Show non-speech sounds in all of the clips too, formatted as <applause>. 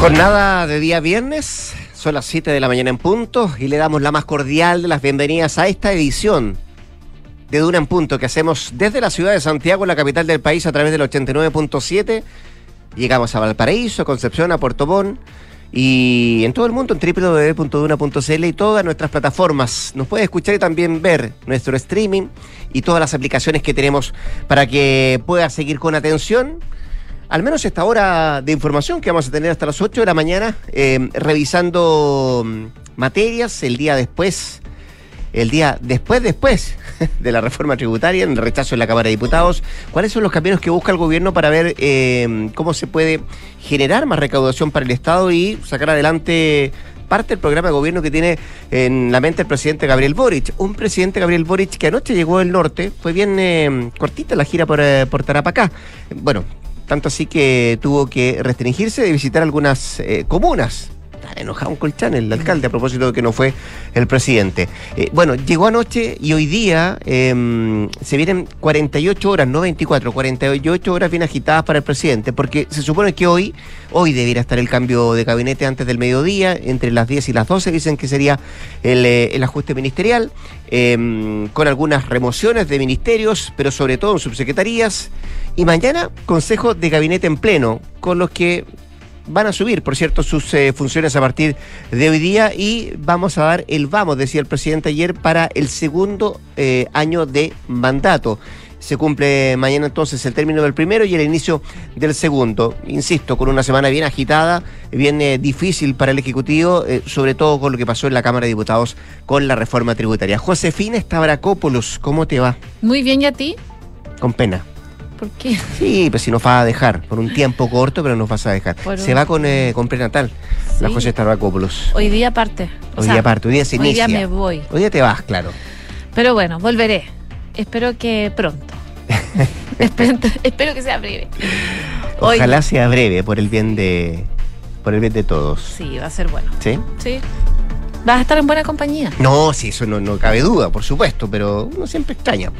Jornada de día viernes, son las 7 de la mañana en punto y le damos la más cordial de las bienvenidas a esta edición de Duna en Punto que hacemos desde la ciudad de Santiago, la capital del país, a través del 89.7. Llegamos a Valparaíso, Concepción, a Puerto Montt y en todo el mundo en www.duna.cl y todas nuestras plataformas. Nos puede escuchar y también ver nuestro streaming y todas las aplicaciones que tenemos para que pueda seguir con atención al menos esta hora de información que vamos a tener hasta las 8 de la mañana, eh, revisando mm, materias el día después, el día después, después <laughs> de la reforma tributaria, en el rechazo en la Cámara de Diputados. ¿Cuáles son los caminos que busca el gobierno para ver eh, cómo se puede generar más recaudación para el Estado y sacar adelante parte del programa de gobierno que tiene en la mente el presidente Gabriel Boric. Un presidente Gabriel Boric que anoche llegó del norte, fue bien eh, cortita la gira por, por Tarapacá. Bueno, tanto así que tuvo que restringirse de visitar algunas eh, comunas. Está enojado colchán el alcalde a propósito de que no fue el presidente. Eh, bueno, llegó anoche y hoy día em, se vienen 48 horas, no 24, 48 horas bien agitadas para el presidente, porque se supone que hoy, hoy debiera estar el cambio de gabinete antes del mediodía, entre las 10 y las 12 dicen que sería el, eh, ajuste ministerial, em, con algunas remociones de ministerios, pero sobre todo en subsecretarías. Y mañana, Consejo de Gabinete en pleno, con los que van a subir, por cierto, sus eh, funciones a partir de hoy día y vamos a dar el vamos, decía el presidente ayer, para el segundo eh, año de mandato. Se cumple mañana entonces el término del primero y el inicio del segundo. Insisto, con una semana bien agitada, bien eh, difícil para el Ejecutivo, sobre todo con lo que pasó en la Cámara de Diputados con la reforma tributaria. Josefina Estabracópolos, ¿cómo te va? Muy bien, ¿y a ti? Con pena. ¿Por qué? <laughs> Sí, pues si nos va a dejar, por un tiempo corto, pero nos vas a dejar. Por Se un- va con, eh, con prenatal, la Sí. José Starracopoulos. Hoy día parte. O Hoy sea, día parte, hoy día se hoy inicia. día me voy. Hoy día te vas, claro. Pero bueno, volveré. Espero que pronto. <laughs> espero, espero que sea breve. Hoy- Ojalá sea breve, por el bien de por el bien de todos. Sí, va a ser bueno. ¿Sí? Sí. Vas a estar en buena compañía. No, sí, eso no, no cabe duda, por supuesto, pero uno siempre extraña.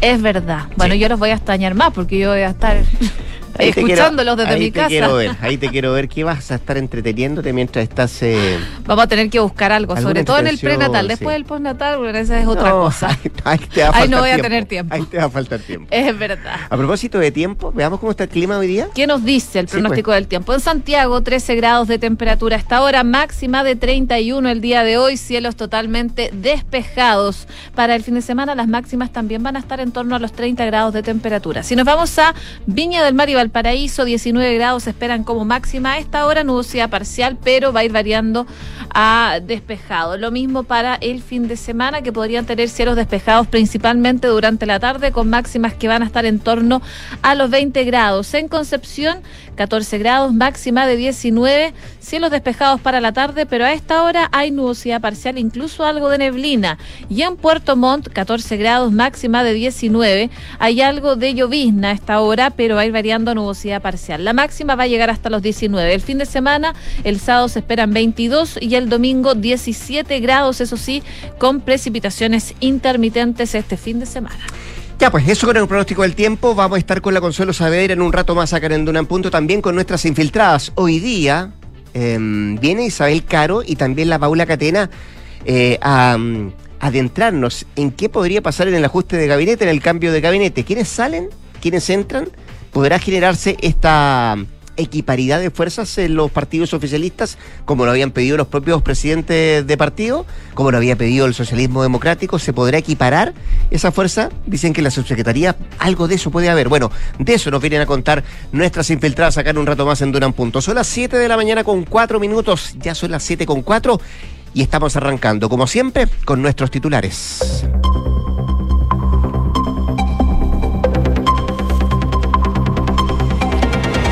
Es verdad. Bueno, Sí. yo los voy a extrañar más porque yo voy a estar <laughs> Ahí te quiero- escuchándolos desde ahí mi te casa. quiero ver, <laughs> ahí te quiero ver que vas a estar entreteniéndote mientras estás... eh, Vamos a tener que buscar algo, sobre todo en el prenatal. sí. Después del postnatal, bueno, esa es otra <laughs> no, cosa. Ahí, te va a Ahí no voy a tener tiempo. Ahí te va a faltar tiempo. <laughs> Es verdad. A propósito de tiempo, veamos cómo está el clima hoy día. ¿Qué nos dice el Sí, pues. pronóstico del tiempo? En Santiago, 13 grados de temperatura hasta ahora, máxima de 31 el día de hoy, cielos totalmente despejados. Para el fin de semana, las máximas también van a estar en torno a los 30 grados de temperatura. Si nos vamos a Viña del Mar y Valparaíso, 19 grados esperan como máxima. A esta hora, nubosidad parcial, pero va a ir variando a despejado. Lo mismo para el fin de semana, que podrían tener cielos despejados principalmente durante la tarde, con máximas que van a estar en torno a los 20 grados. En Concepción, 14 grados, máxima de 19, cielos despejados para la tarde, pero a esta hora hay nubosidad parcial, incluso algo de neblina. Y en Puerto Montt, 14 grados, máxima de 19, hay algo de llovizna a esta hora, pero va a ir variando nubosidad parcial. La máxima va a llegar hasta los 19. El fin de semana, el sábado se esperan 22 y el domingo 17 grados, eso sí, con precipitaciones intermitentes este fin de semana. Ya, pues eso con el pronóstico del tiempo. Vamos a estar con la Consuelo Saavedra en un rato más acá en Duna en Punto, también con nuestras infiltradas. Hoy día em, viene Isabel Caro y también la Paula Catena eh, a mm, adentrarnos en qué podría pasar en el ajuste de gabinete, en el cambio de gabinete. ¿Quiénes salen? ¿Quiénes entran? ¿Podrá generarse esta equiparidad de fuerzas en los partidos oficialistas, como lo habían pedido los propios presidentes de partido, como lo había pedido el socialismo democrático, ¿se podrá equiparar esa fuerza? Dicen que en la subsecretaría algo de eso puede haber. Bueno, de eso nos vienen a contar nuestras infiltradas acá en un rato más en Duran Punto. Son las 7 de la mañana con 4 minutos, ya son las 7 con 4 y estamos arrancando, como siempre, con nuestros titulares.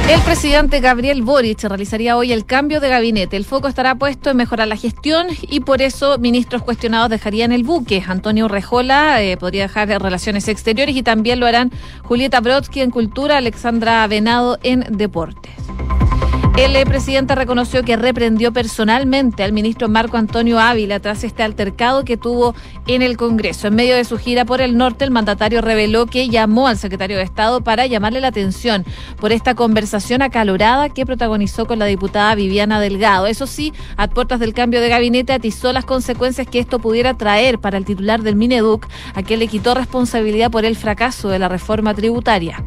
El presidente Gabriel Boric realizaría hoy el cambio de gabinete. El foco estará puesto en mejorar la gestión y por eso ministros cuestionados dejarían el buque. Antonio Rejola eh, podría dejar de Relaciones Exteriores y también lo harán Julieta Brodsky en Cultura, Alexandra Venado en Deportes. El presidente reconoció que reprendió personalmente al ministro Marco Antonio Ávila tras este altercado que tuvo en el Congreso. En medio de su gira por el norte, el mandatario reveló que llamó al secretario de Estado para llamarle la atención por esta conversación acalorada que protagonizó con la diputada Viviana Delgado. Eso sí, a puertas del cambio de gabinete atizó las consecuencias que esto pudiera traer para el titular del Mineduc, a quien le quitó responsabilidad por el fracaso de la reforma tributaria.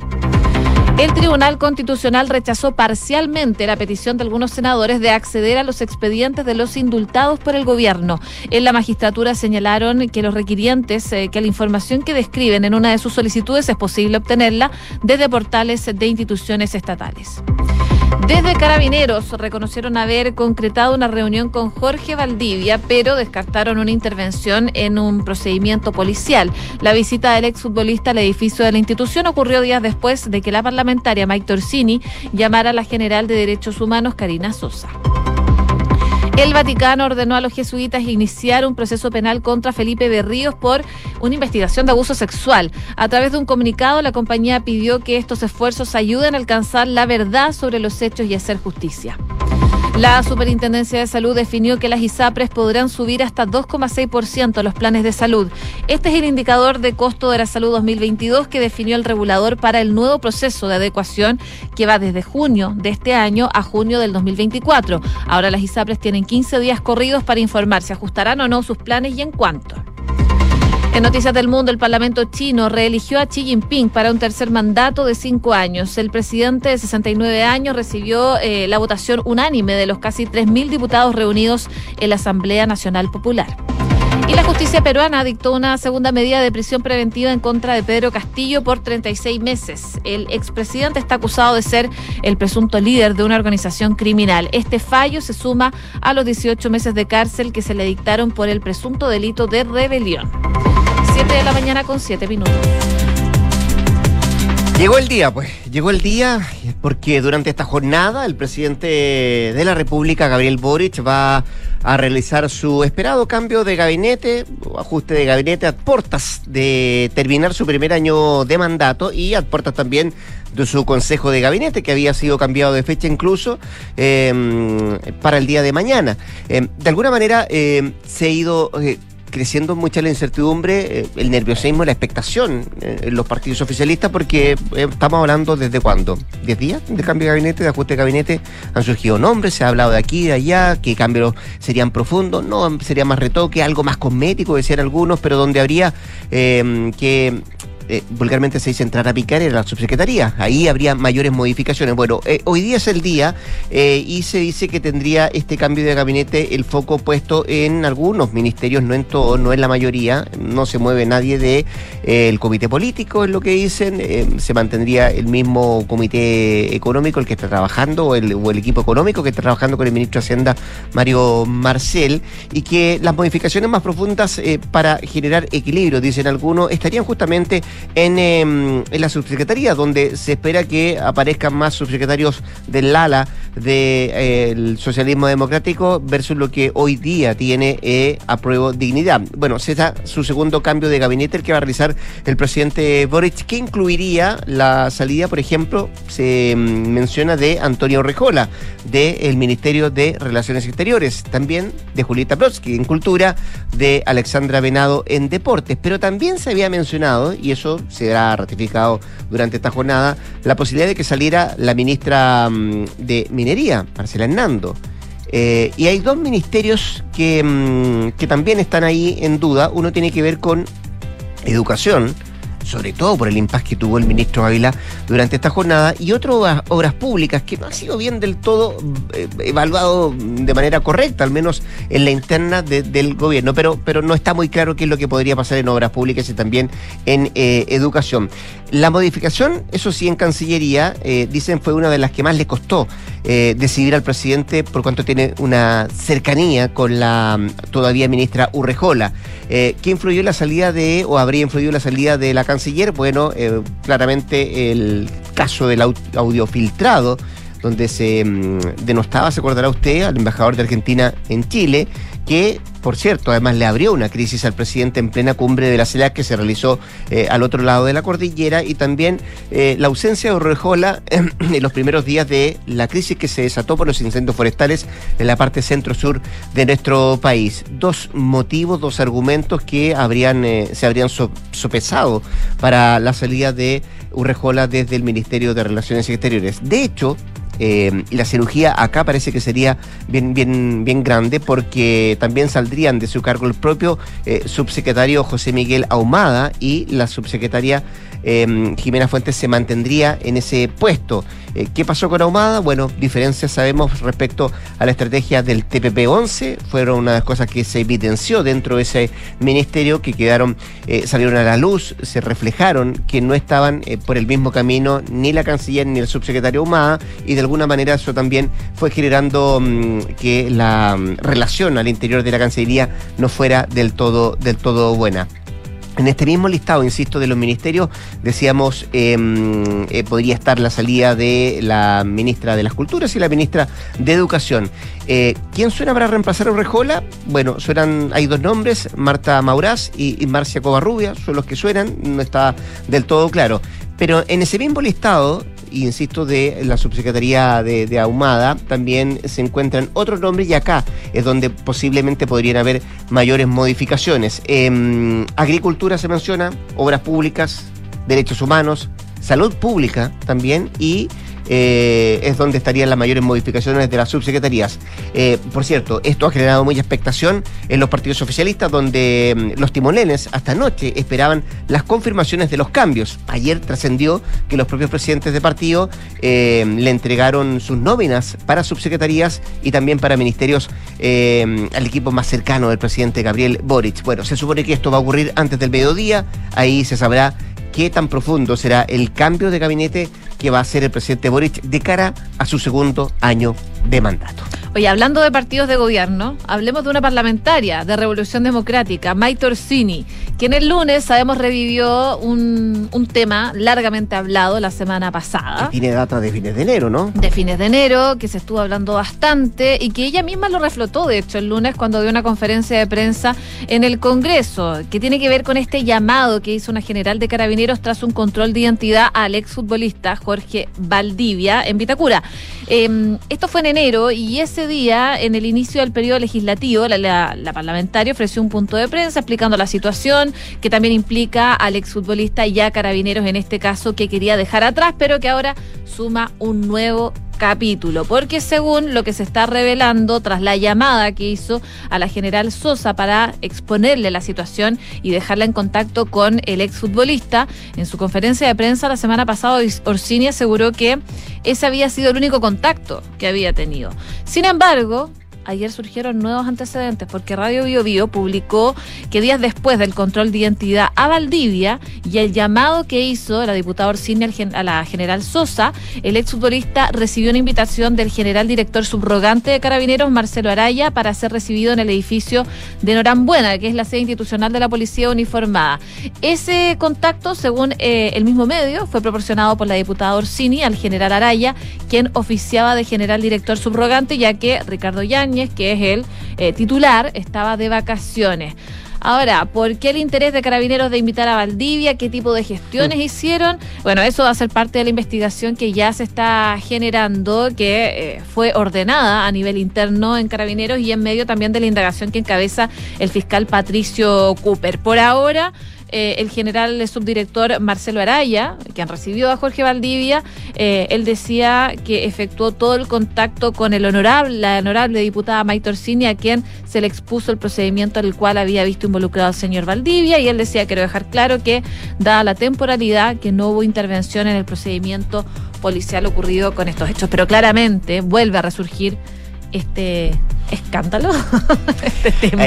El Tribunal Constitucional rechazó parcialmente la petición de algunos senadores de acceder a los expedientes de los indultados por el gobierno. En la magistratura señalaron que los requirientes, eh, que la información que describen en una de sus solicitudes es posible obtenerla desde portales de instituciones estatales. Desde Carabineros reconocieron haber concretado una reunión con Jorge Valdivia, pero descartaron una intervención en un procedimiento policial. La visita del exfutbolista al edificio de la institución ocurrió días después de que la parlamentaria Mike Torsini llamara a la general de Derechos Humanos Karina Sosa. El Vaticano ordenó a los jesuitas iniciar un proceso penal contra Felipe Berríos por una investigación de abuso sexual. A través de un comunicado, la compañía pidió que estos esfuerzos ayuden a alcanzar la verdad sobre los hechos y hacer justicia. La Superintendencia de Salud definió que las ISAPRES podrán subir hasta 2,6% los planes de salud. Este es el indicador de costo de la salud 2022 que definió el regulador para el nuevo proceso de adecuación que va desde junio de este año a junio del 2024. Ahora las ISAPRES tienen 15 días corridos para informar si ajustarán o no sus planes y en cuánto. En Noticias del Mundo, el Parlamento chino reeligió a Xi Jinping para un tercer mandato de cinco años. El presidente de 69 años recibió eh, la votación unánime de los casi 3.000 diputados reunidos en la Asamblea Nacional Popular. Y la justicia peruana dictó una segunda medida de prisión preventiva en contra de Pedro Castillo por 36 meses. El expresidente está acusado de ser el presunto líder de una organización criminal. Este fallo se suma a los 18 meses de cárcel que se le dictaron por el presunto delito de rebelión. 7 de la mañana con 7 minutos. Llegó el día, pues, llegó el día porque durante esta jornada el presidente de la República, Gabriel Boric, va a realizar su esperado cambio de gabinete, ajuste de gabinete a puertas de terminar su primer año de mandato y a puertas también de su consejo de gabinete, que había sido cambiado de fecha incluso em, para el día de mañana. Em, de alguna manera em, se ha ido eh, creciendo mucha la incertidumbre, eh, el nerviosismo, la expectación eh, en los partidos oficialistas, porque eh, estamos hablando desde cuándo, ¿10 días de cambio de gabinete, de ajuste de gabinete, han surgido nombres, se ha hablado de aquí, de allá, que cambios serían profundos, no, sería más retoque, algo más cosmético, decían algunos, pero donde habría que eh, vulgarmente se dice entrar a picar, era la subsecretaría. Ahí habría mayores modificaciones. Bueno, eh, hoy día es el día eh, y se dice que tendría este cambio de gabinete el foco puesto en algunos ministerios, no en todos, no en la mayoría. No se mueve nadie del de, el comité político, es lo que dicen. se mantendría el mismo comité económico, el que está trabajando, o el, o el equipo económico que está trabajando con el ministro de Hacienda, Mario Marcel, y que las modificaciones más profundas para generar equilibrio, dicen algunos, estarían justamente en, em, en la subsecretaría, donde se espera que aparezcan más subsecretarios del ala del socialismo democrático versus lo que hoy día tiene eh, apruebo dignidad. Bueno, será su segundo cambio de gabinete el que va a realizar el presidente Boric, que incluiría la salida, por ejemplo, se em, menciona de Antonio Rejola, del Ministerio de Relaciones Exteriores, también de Julieta Brodsky en Cultura, de Alexandra Venado en Deportes, pero también se había mencionado, y eso se será ratificado durante esta jornada, la posibilidad de que saliera la ministra mm, de Minería, Marcela Hernando. Eh, y hay dos ministerios que, mm, que también están ahí en duda. Uno tiene que ver con educación, sobre todo por el impacto que tuvo el ministro Ávila durante esta jornada, y otras obras públicas que no ha sido bien del todo eh, evaluado de manera correcta, al menos en la interna del gobierno, pero, pero no está muy claro qué es lo que podría pasar en obras públicas y también en eh, educación. La modificación, eso sí, en Cancillería, eh, dicen fue una de las que más le costó decidir al presidente por cuanto tiene una cercanía con la mm, todavía ministra Urrejola. ¿Qué influyó en la salida de, o habría influido en la salida de la canciller, bueno, eh, claramente el caso del audio filtrado, donde se mm, denostaba, se acordará usted, al embajador de Argentina en Chile, que, por cierto, además le abrió una crisis al presidente en plena cumbre de la CELAC que se realizó eh, al otro lado de la cordillera y también eh, la ausencia de Urrejola <clears throat> en los primeros días de la crisis que se desató por los incendios forestales en la parte centro-sur de nuestro país. Dos motivos, dos argumentos que habrían, eh, se habrían sopesado para la salida de Urrejola desde el Ministerio de Relaciones Exteriores. De hecho, eh, la cirugía acá parece que sería bien, bien, bien grande porque también saldrían de su cargo el propio eh, subsecretario José Miguel Ahumada y la subsecretaria eh, Jimena Fuentes se mantendría en ese puesto. Eh, ¿Qué pasó con Ahumada? Bueno, diferencias sabemos respecto a la estrategia del TPP-11. Fueron una de las cosas que se evidenció dentro de ese ministerio que quedaron, eh, salieron a la luz, se reflejaron que no estaban eh, por el mismo camino ni la canciller ni el subsecretario Ahumada y de alguna manera eso también fue generando mm, que la mm, relación al interior de la Cancillería no fuera del todo, del todo buena. En este mismo listado, insisto, de los ministerios, decíamos, em, eh, podría estar la salida de la ministra de las Culturas y la ministra de Educación. Eh, ¿Quién suena para reemplazar a Urrejola? Bueno, suenan, hay dos nombres, Marta Maurás y, y Marcia Covarrubia, son los que suenan, no está del todo claro. Pero en ese mismo listado insisto, de la subsecretaría de, Ahumada, también se encuentran otros nombres y acá es donde posiblemente podrían haber mayores modificaciones. Em, agricultura se menciona, obras públicas, derechos humanos, salud pública también y eh, es donde estarían las mayores modificaciones de las subsecretarías. Eh, por cierto, esto ha generado mucha expectación en los partidos oficialistas, donde mm, los timoneles hasta anoche esperaban las confirmaciones de los cambios. Ayer trascendió que los propios presidentes de partido eh, le entregaron sus nóminas para subsecretarías y también para ministerios al equipo más cercano del presidente Gabriel Boric. Bueno, se supone que esto va a ocurrir antes del mediodía, ahí se sabrá qué tan profundo será el cambio de gabinete que va a hacer el presidente Boric de cara a su segundo año de mandato. Oye, hablando de partidos de gobierno, hablemos de una parlamentaria de Revolución Democrática, Maite Orsini, quien el lunes, sabemos, revivió un, un tema largamente hablado la semana pasada. Que tiene data de fines de enero, ¿no? De fines de enero, que se estuvo hablando bastante y que ella misma lo reflotó, de hecho, el lunes cuando dio una conferencia de prensa en el Congreso, que tiene que ver con este llamado que hizo una general de carabineros tras un control de identidad al exfutbolista Jorge Valdivia en Vitacura. Em, esto fue en enero y ese día, en el inicio del periodo legislativo, la, parlamentaria ofreció un punto de prensa explicando la situación, que también implica al exfutbolista ya carabineros en este caso que quería dejar atrás, pero que ahora suma un nuevo capítulo, porque según lo que se está revelando tras la llamada que hizo a la general Sosa para exponerle la situación y dejarla en contacto con el exfutbolista, en su conferencia de prensa la semana pasada Orsini aseguró que ese había sido el único contacto que había tenido. Sin embargo, ayer surgieron nuevos antecedentes porque Radio Bio Bio publicó que días después del control de identidad a Valdivia y el llamado que hizo la diputada Orsini a la general Sosa, el exfutbolista recibió una invitación del general director subrogante de Carabineros, Marcelo Araya, para ser recibido en el edificio de Norambuena, que es la sede institucional de la Policía Uniformada. Ese contacto, según eh, el mismo medio, fue proporcionado por la diputada Orsini al general Araya, quien oficiaba de general director subrogante, ya que Ricardo Yañez que es el eh, titular, estaba de vacaciones. Ahora, ¿por qué el interés de Carabineros de invitar a Valdivia? ¿Qué tipo de gestiones mm. hicieron? Bueno, eso va a ser parte de la investigación que ya se está generando, que eh, fue ordenada a nivel interno en Carabineros y en medio también de la indagación que encabeza el fiscal Patricio Cooper. Por ahora... Eh, el general subdirector Marcelo Araya, quien recibió a Jorge Valdivia, eh, él decía que efectuó todo el contacto con el honorable, la honorable diputada Maite Orsini, a quien se le expuso el procedimiento al cual había visto involucrado al señor Valdivia, y él decía, quiero dejar claro que, dada la temporalidad, que no hubo intervención en el procedimiento policial ocurrido con estos hechos, pero claramente vuelve a resurgir este escándalo, <laughs> este tema.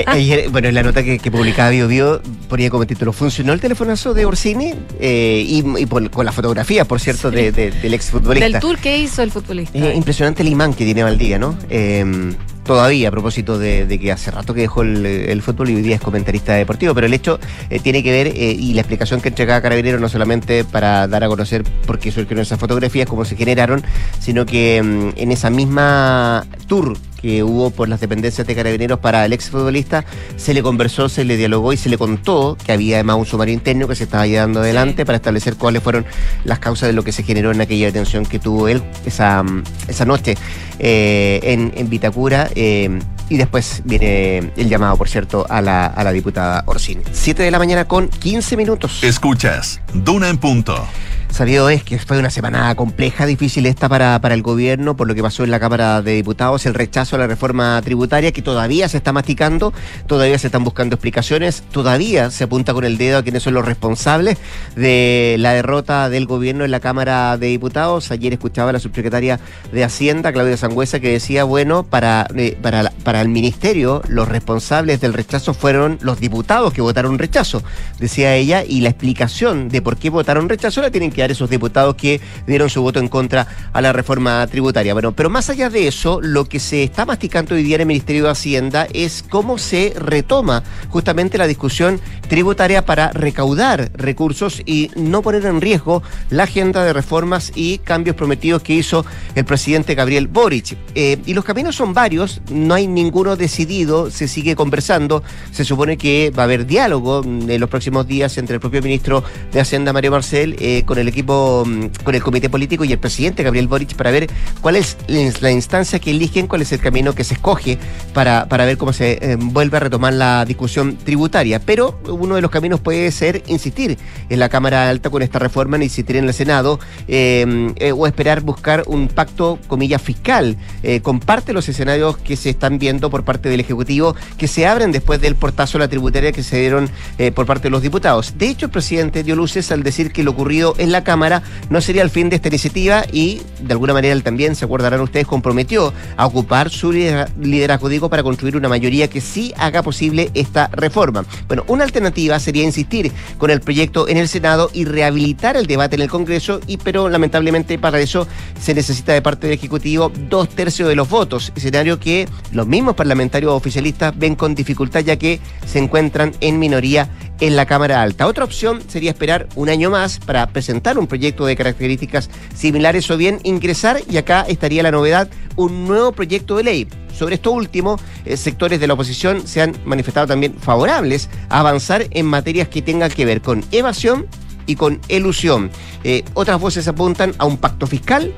bueno, en la nota que, publicaba Bio Bio ponía como título, ¿funcionó el telefonazo de Orsini? Eh, y, con la fotografía, por cierto, de, del exfutbolista. Del tour que hizo el futbolista. impresionante el imán que tiene Valdía, ¿no? Eh, todavía a propósito de, que hace rato que dejó el, fútbol y hoy día es comentarista deportivo, pero el hecho eh, tiene que ver eh, y la explicación que entregaba Carabinero no solamente para dar a conocer por qué surgieron esas fotografías, cómo se generaron, sino que mm, en esa misma tour que hubo por las dependencias de carabineros para el exfutbolista, se le conversó, se le dialogó y se le contó que había además un sumario interno que se estaba llevando adelante para establecer cuáles fueron las causas de lo que se generó en aquella detención que tuvo él esa, esa noche eh, en, en, Vitacura. Eh, y después viene el llamado, por cierto, a la, a la diputada Orsini. Siete de la mañana con 15 minutos. Escuchas, Duna en punto. Sabido es que fue una semana compleja, difícil esta para, para el gobierno, por lo que pasó en la Cámara de Diputados, el rechazo a la reforma tributaria que todavía se está masticando, todavía se están buscando explicaciones, todavía se apunta con el dedo a quienes son los responsables de la derrota del gobierno en la Cámara de Diputados. Ayer escuchaba a la subsecretaria de Hacienda, Claudia Sangüesa, que decía, bueno, para, eh, para, para el ministerio los responsables del rechazo fueron los diputados que votaron rechazo, decía ella, y la explicación de por qué votaron rechazo la tienen que esos diputados que dieron su voto en contra a la reforma tributaria. Bueno, pero más allá de eso, lo que se está masticando hoy día en el Ministerio de Hacienda es cómo se retoma justamente la discusión tributaria para recaudar recursos y no poner en riesgo la agenda de reformas y cambios prometidos que hizo el presidente Gabriel Boric. Eh, y los caminos son varios, no hay ninguno decidido, se sigue conversando, se supone que va a haber diálogo en los próximos días entre el propio ministro de Hacienda, Mario Marcel, eh, con el equipo, mm, con el comité político y el presidente Gabriel Boric para ver cuál es la instancia que eligen, cuál es el camino que se escoge para, para ver cómo se eh, vuelve a retomar la discusión tributaria. Pero uno de los caminos puede ser insistir en la Cámara Alta con esta reforma, insistir en el Senado eh, eh, o esperar buscar un pacto, comillas, fiscal. comparte los escenarios que se están viendo por parte del Ejecutivo que se abren después del portazo a la tributaria que se dieron por parte de los diputados. De hecho, el presidente dio luces al decir que lo ocurrido en la Cámara no sería el fin de esta iniciativa y de alguna manera él también, se acordarán ustedes, comprometió a ocupar su liderazgo, digo, para construir una mayoría que sí haga posible esta reforma. Bueno, una alternativa sería insistir con el proyecto en el Senado y rehabilitar el debate en el Congreso, y pero lamentablemente para eso se necesita de parte del Ejecutivo dos tercios de los votos, escenario que los mismos parlamentarios oficialistas ven con dificultad ya que se encuentran en minoría en la Cámara Alta. Otra opción sería esperar un año más para presentar un proyecto de características similares o bien ingresar, y acá estaría la novedad, un nuevo proyecto de ley. Sobre esto último, eh, sectores de la oposición se han manifestado también favorables a avanzar en materias que tengan que ver con evasión y con elusión. Eh, otras voces apuntan a un pacto fiscal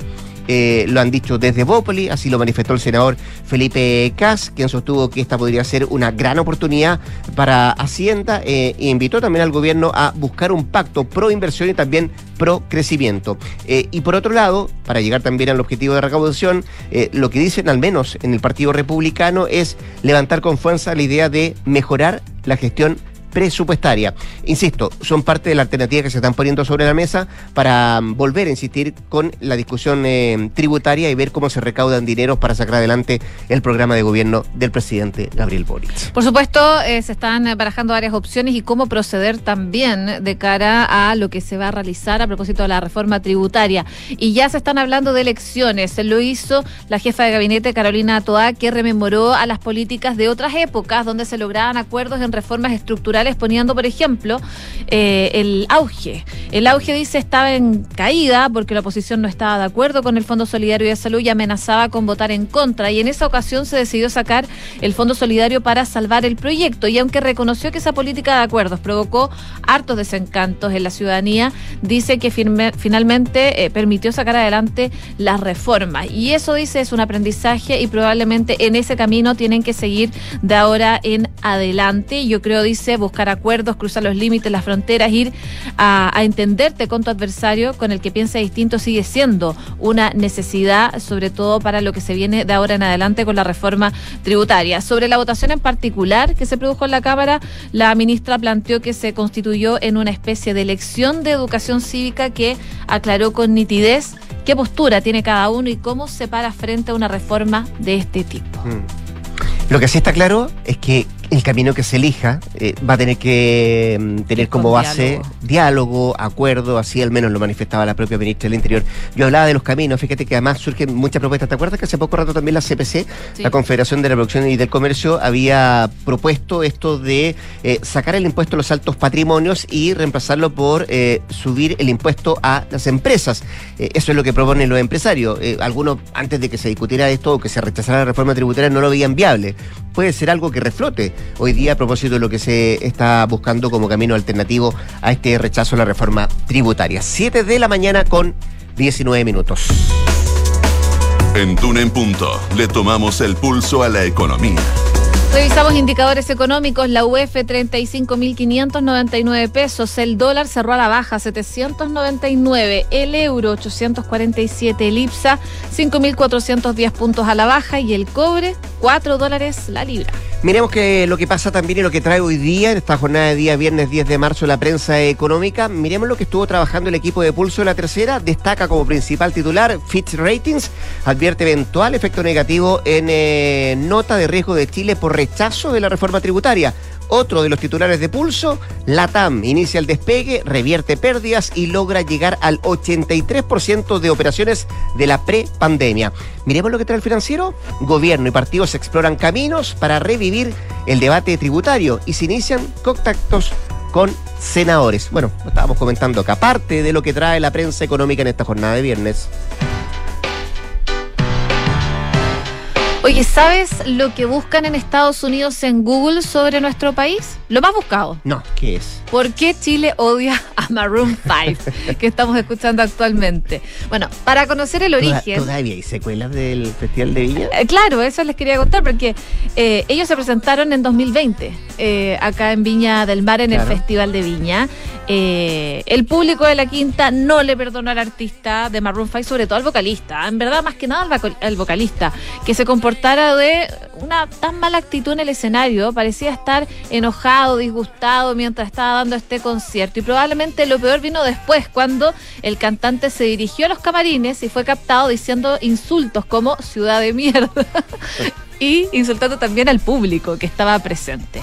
eh, lo han dicho desde Bópoli, así lo manifestó el senador Felipe Cas, quien sostuvo que esta podría ser una gran oportunidad para Hacienda eh, e invitó también al gobierno a buscar un pacto pro inversión y también pro crecimiento. Eh, y por otro lado, para llegar también al objetivo de recaudación, lo que dicen al menos en el Partido Republicano es levantar con fuerza la idea de mejorar la gestión presupuestaria. Insisto, son parte de la alternativa que se están poniendo sobre la mesa para mm, volver a insistir con la discusión eh, tributaria y ver cómo se recaudan dineros para sacar adelante el programa de gobierno del presidente Gabriel Boric. Por supuesto, eh, se están barajando varias opciones y cómo proceder también de cara a lo que se va a realizar a propósito de la reforma tributaria. Y ya se están hablando de elecciones. Lo hizo la jefa de gabinete Carolina Toá, que rememoró a las políticas de otras épocas donde se lograban acuerdos en reformas estructurales exponiendo, por ejemplo, eh, el auge. El auge, dice, estaba en caída porque la oposición no estaba de acuerdo con el Fondo Solidario de Salud y amenazaba con votar en contra. Y en esa ocasión se decidió sacar el Fondo Solidario para salvar el proyecto. Y aunque reconoció que esa política de acuerdos provocó hartos desencantos en la ciudadanía, dice que finalmente eh, permitió sacar adelante las reformas. Y eso, dice, es un aprendizaje y probablemente en ese camino tienen que seguir de ahora en adelante. Yo creo, dice, buscar buscar acuerdos, cruzar los límites, las fronteras, ir a, entenderte con tu adversario, con el que piensa distinto, sigue siendo una necesidad, sobre todo para lo que se viene de ahora en adelante con la reforma tributaria. Sobre la votación en particular que se produjo en la Cámara, la ministra planteó que se constituyó en una especie de elección de educación cívica que aclaró con nitidez qué postura tiene cada uno y cómo se para frente a una reforma de este tipo. Mm. Lo que sí está claro es que el camino que se elija eh, va a tener que mm, tener como base diálogo. diálogo. acuerdo, así al menos lo manifestaba la propia ministra del Interior. Yo hablaba de los caminos, fíjate que además surgen muchas propuestas. ¿Te acuerdas que hace poco rato también la CPC, la Confederación de la Producción y del Comercio, había propuesto esto de eh, sacar el impuesto a los altos patrimonios y reemplazarlo por eh, subir el impuesto a las empresas? Eso es lo que proponen los empresarios. Algunos, antes de que se discutiera esto o que se rechazara la reforma tributaria, no lo veían viable. Puede ser algo que reflote hoy día a propósito de lo que se está buscando como camino alternativo a este rechazo a la reforma tributaria. 7 de la mañana con 19 minutos. En Duna en Punto le tomamos el pulso a la economía. Revisamos indicadores económicos. La UF 35.599 pesos. El dólar cerró a la baja 799. El euro 847. El IPSA 5.410 puntos a la baja. Y el cobre 4 dólares la libra. Miremos que lo que pasa también y lo que trae hoy día, en esta jornada de día viernes 10 de marzo, la prensa económica. Miremos lo que estuvo trabajando el equipo de Pulso de la Tercera. Destaca como principal titular Fitch Ratings. Advierte eventual efecto negativo en eh, nota de riesgo de Chile por rechazo de la reforma tributaria. Otro de los titulares de Pulso, LATAM inicia el despegue, revierte pérdidas y logra llegar al 83% de operaciones de la pre-pandemia. Miremos lo que trae el financiero. Gobierno y partidos exploran caminos para revivir el debate tributario y se inician contactos con senadores. Bueno, lo estábamos comentando acá, parte de lo que trae la prensa económica en esta jornada de viernes. Oye, ¿sabes lo que buscan en Estados Unidos en Google sobre nuestro país? Lo más buscado. No, ¿qué es? ¿Por qué Chile odia a Maroon 5? <laughs> que estamos escuchando actualmente. Bueno, para conocer el origen. ¿Todavía hay secuelas del Festival de Viña? Eh, Claro, eso les quería contar porque eh, ellos se presentaron en 2020 eh, acá en Viña del Mar en Claro. el Festival de Viña. Eh, el público de la Quinta no le perdonó al artista de Maroon 5, sobre todo al vocalista. En verdad, más que nada al, vocal- al vocalista, que se de una tan mala actitud en el escenario. Parecía estar enojado, disgustado mientras estaba dando este concierto. Y probablemente lo peor vino después, cuando el cantante se dirigió a los camarines y fue captado diciendo insultos como ciudad de mierda <laughs> y insultando también al público que estaba presente.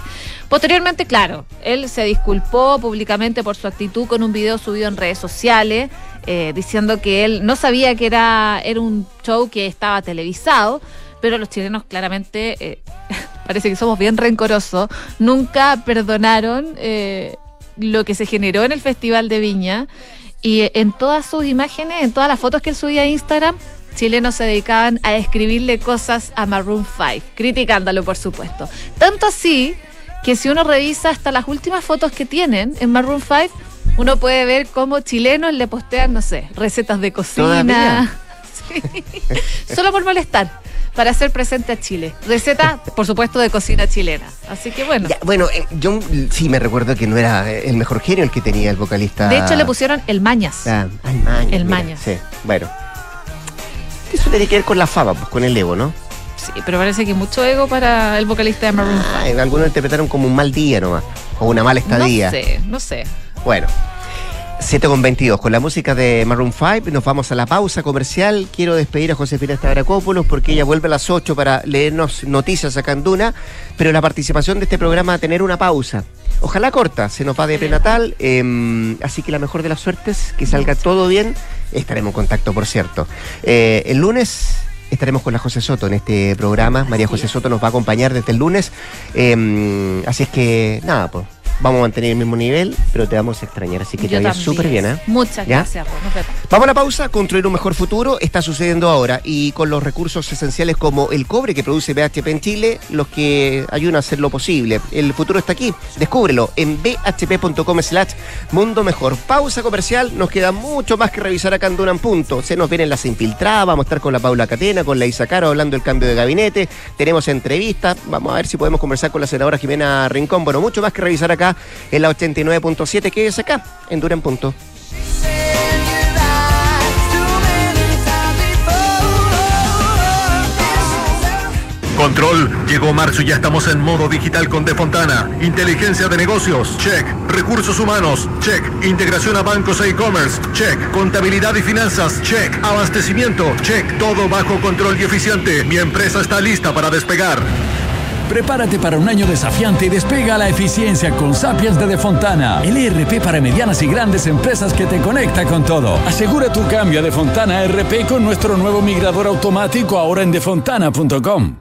Posteriormente, claro, él se disculpó públicamente por su actitud con un video subido en redes sociales, eh, diciendo que él no sabía que era, era un show que estaba televisado, pero los chilenos claramente, eh, <laughs> parece que somos bien rencorosos, nunca perdonaron eh, lo que se generó en el Festival de Viña. Y en todas sus imágenes, en todas las fotos que él subía a Instagram, chilenos se dedicaban a escribirle cosas a Maroon 5, criticándolo, por supuesto. Tanto así que si uno revisa hasta las últimas fotos que tienen en Maroon 5, uno puede ver cómo chilenos le postean, no sé, recetas de cocina. <laughs> Solo por molestar, para hacer presente a Chile. Receta, por supuesto, de cocina chilena. Así que bueno. Ya, bueno, eh, yo sí me recuerdo que no era eh, el mejor genio el que tenía el vocalista. De hecho, le pusieron el Mañas. Ah, ay, Mañas, El mira, Mañas. Sí, bueno. Eso tiene que ver con la fama, pues con el ego, ¿no? Sí, pero parece que mucho ego para el vocalista de Maroon 5. Ah, algunos interpretaron como un mal día nomás, o una mala estadía. No sé, no sé. Bueno. 7 con 22. Con la música de Maroon 5 nos vamos a la pausa comercial. Quiero despedir a Josefina Stavrakopoulos porque ella vuelve a las 8 para leernos noticias acá en Duna, pero la participación de este programa va a tener una pausa. Ojalá corta, se nos va de prenatal, eh, así que la mejor de las suertes, que salga todo bien. Estaremos en contacto, por cierto. Eh, el lunes estaremos con la José Soto en este programa. María José Soto nos va a acompañar desde el lunes. Eh, así es que, nada, pues. Vamos a mantener el mismo nivel, pero te vamos a extrañar, así que te Yo vayas también. súper bien, ¿eh? Muchas ¿Ya? gracias, vemos. Vamos a la pausa, construir un mejor futuro está sucediendo ahora y con los recursos esenciales como el cobre que produce BHP en Chile, los que ayudan a hacer lo posible. El futuro está aquí, descúbrelo en bhp.com slash mundo mejor. Pausa comercial, nos queda mucho más que revisar acá en Duna en Punto. Se nos vienen las infiltradas, vamos a estar con la Paula Catena, con la Isa Caro hablando del cambio de gabinete, tenemos entrevistas, vamos a ver si podemos conversar con la senadora Jimena Rincón. Bueno, mucho más que revisar acá en la 89.7, que es acá, en Dura Punto. Control, llegó marzo y ya estamos en modo digital con De Fontana. Inteligencia de negocios, check. Recursos humanos, check. Integración a bancos e e-commerce, check. Contabilidad y finanzas, check. Abastecimiento, check. Todo bajo control y eficiente. Mi empresa está lista para despegar. Prepárate para un año desafiante y despega la eficiencia con Sapiens de Defontana, el ERP para medianas y grandes empresas que te conecta con todo. Asegura tu cambio a Defontana RP con nuestro nuevo migrador automático ahora en defontana.com.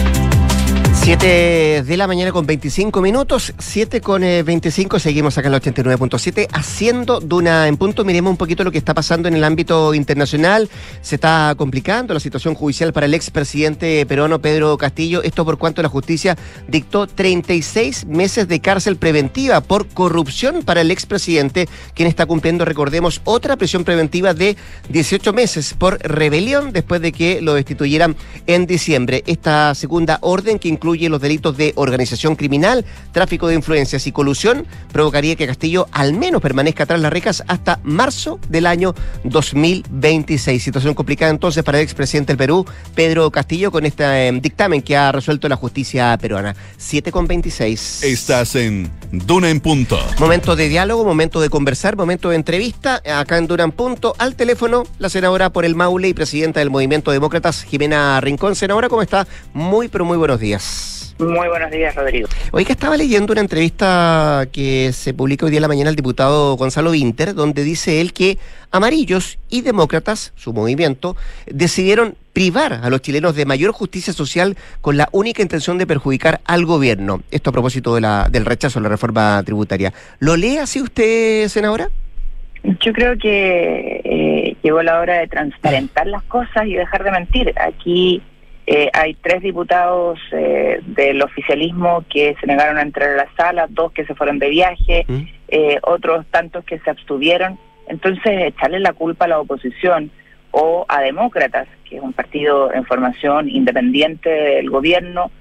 7 de la mañana con 25 minutos, 7 con 25, seguimos acá en la 89.7 haciendo Duna en punto. Miremos un poquito lo que está pasando en el ámbito internacional. Se está complicando la situación judicial para el expresidente peruano Pedro Castillo. Esto por cuanto la justicia dictó 36 meses de cárcel preventiva por corrupción para el expresidente, quien está cumpliendo, recordemos, otra prisión preventiva de 18 meses por rebelión después de que lo destituyeran en diciembre. Esta segunda orden que incluye los delitos de organización criminal, tráfico de influencias y colusión, provocaría que Castillo al menos permanezca tras las rejas hasta marzo del año 2026. Situación complicada entonces para el expresidente del Perú, Pedro Castillo, con este eh, dictamen que ha resuelto la justicia peruana. 7 con 26. Estás en Duna en Punto. Momento de diálogo, momento de conversar, momento de entrevista. Acá en Duna en Punto, al teléfono, la senadora por el Maule y presidenta del Movimiento Demócratas, Jimena Rincón. Senadora, ¿cómo está? Muy, pero muy buenos días. Muy buenos días, Rodrigo. Hoy que estaba leyendo una entrevista que se publica hoy día en la mañana el diputado Gonzalo Winter, donde dice él que amarillos y demócratas, su movimiento, decidieron privar a los chilenos de mayor justicia social con la única intención de perjudicar al gobierno. Esto a propósito de la, del rechazo a la reforma tributaria. ¿Lo lee así usted, senadora? Yo creo que eh, llegó la hora de transparentar las cosas y dejar de mentir. Aquí eh, hay tres diputados eh, del oficialismo que se negaron a entrar a la sala, dos que se fueron de viaje, mm. eh, otros tantos que se abstuvieron. Entonces, echarle la culpa a la oposición o a demócratas, que es un partido en formación independiente del gobierno,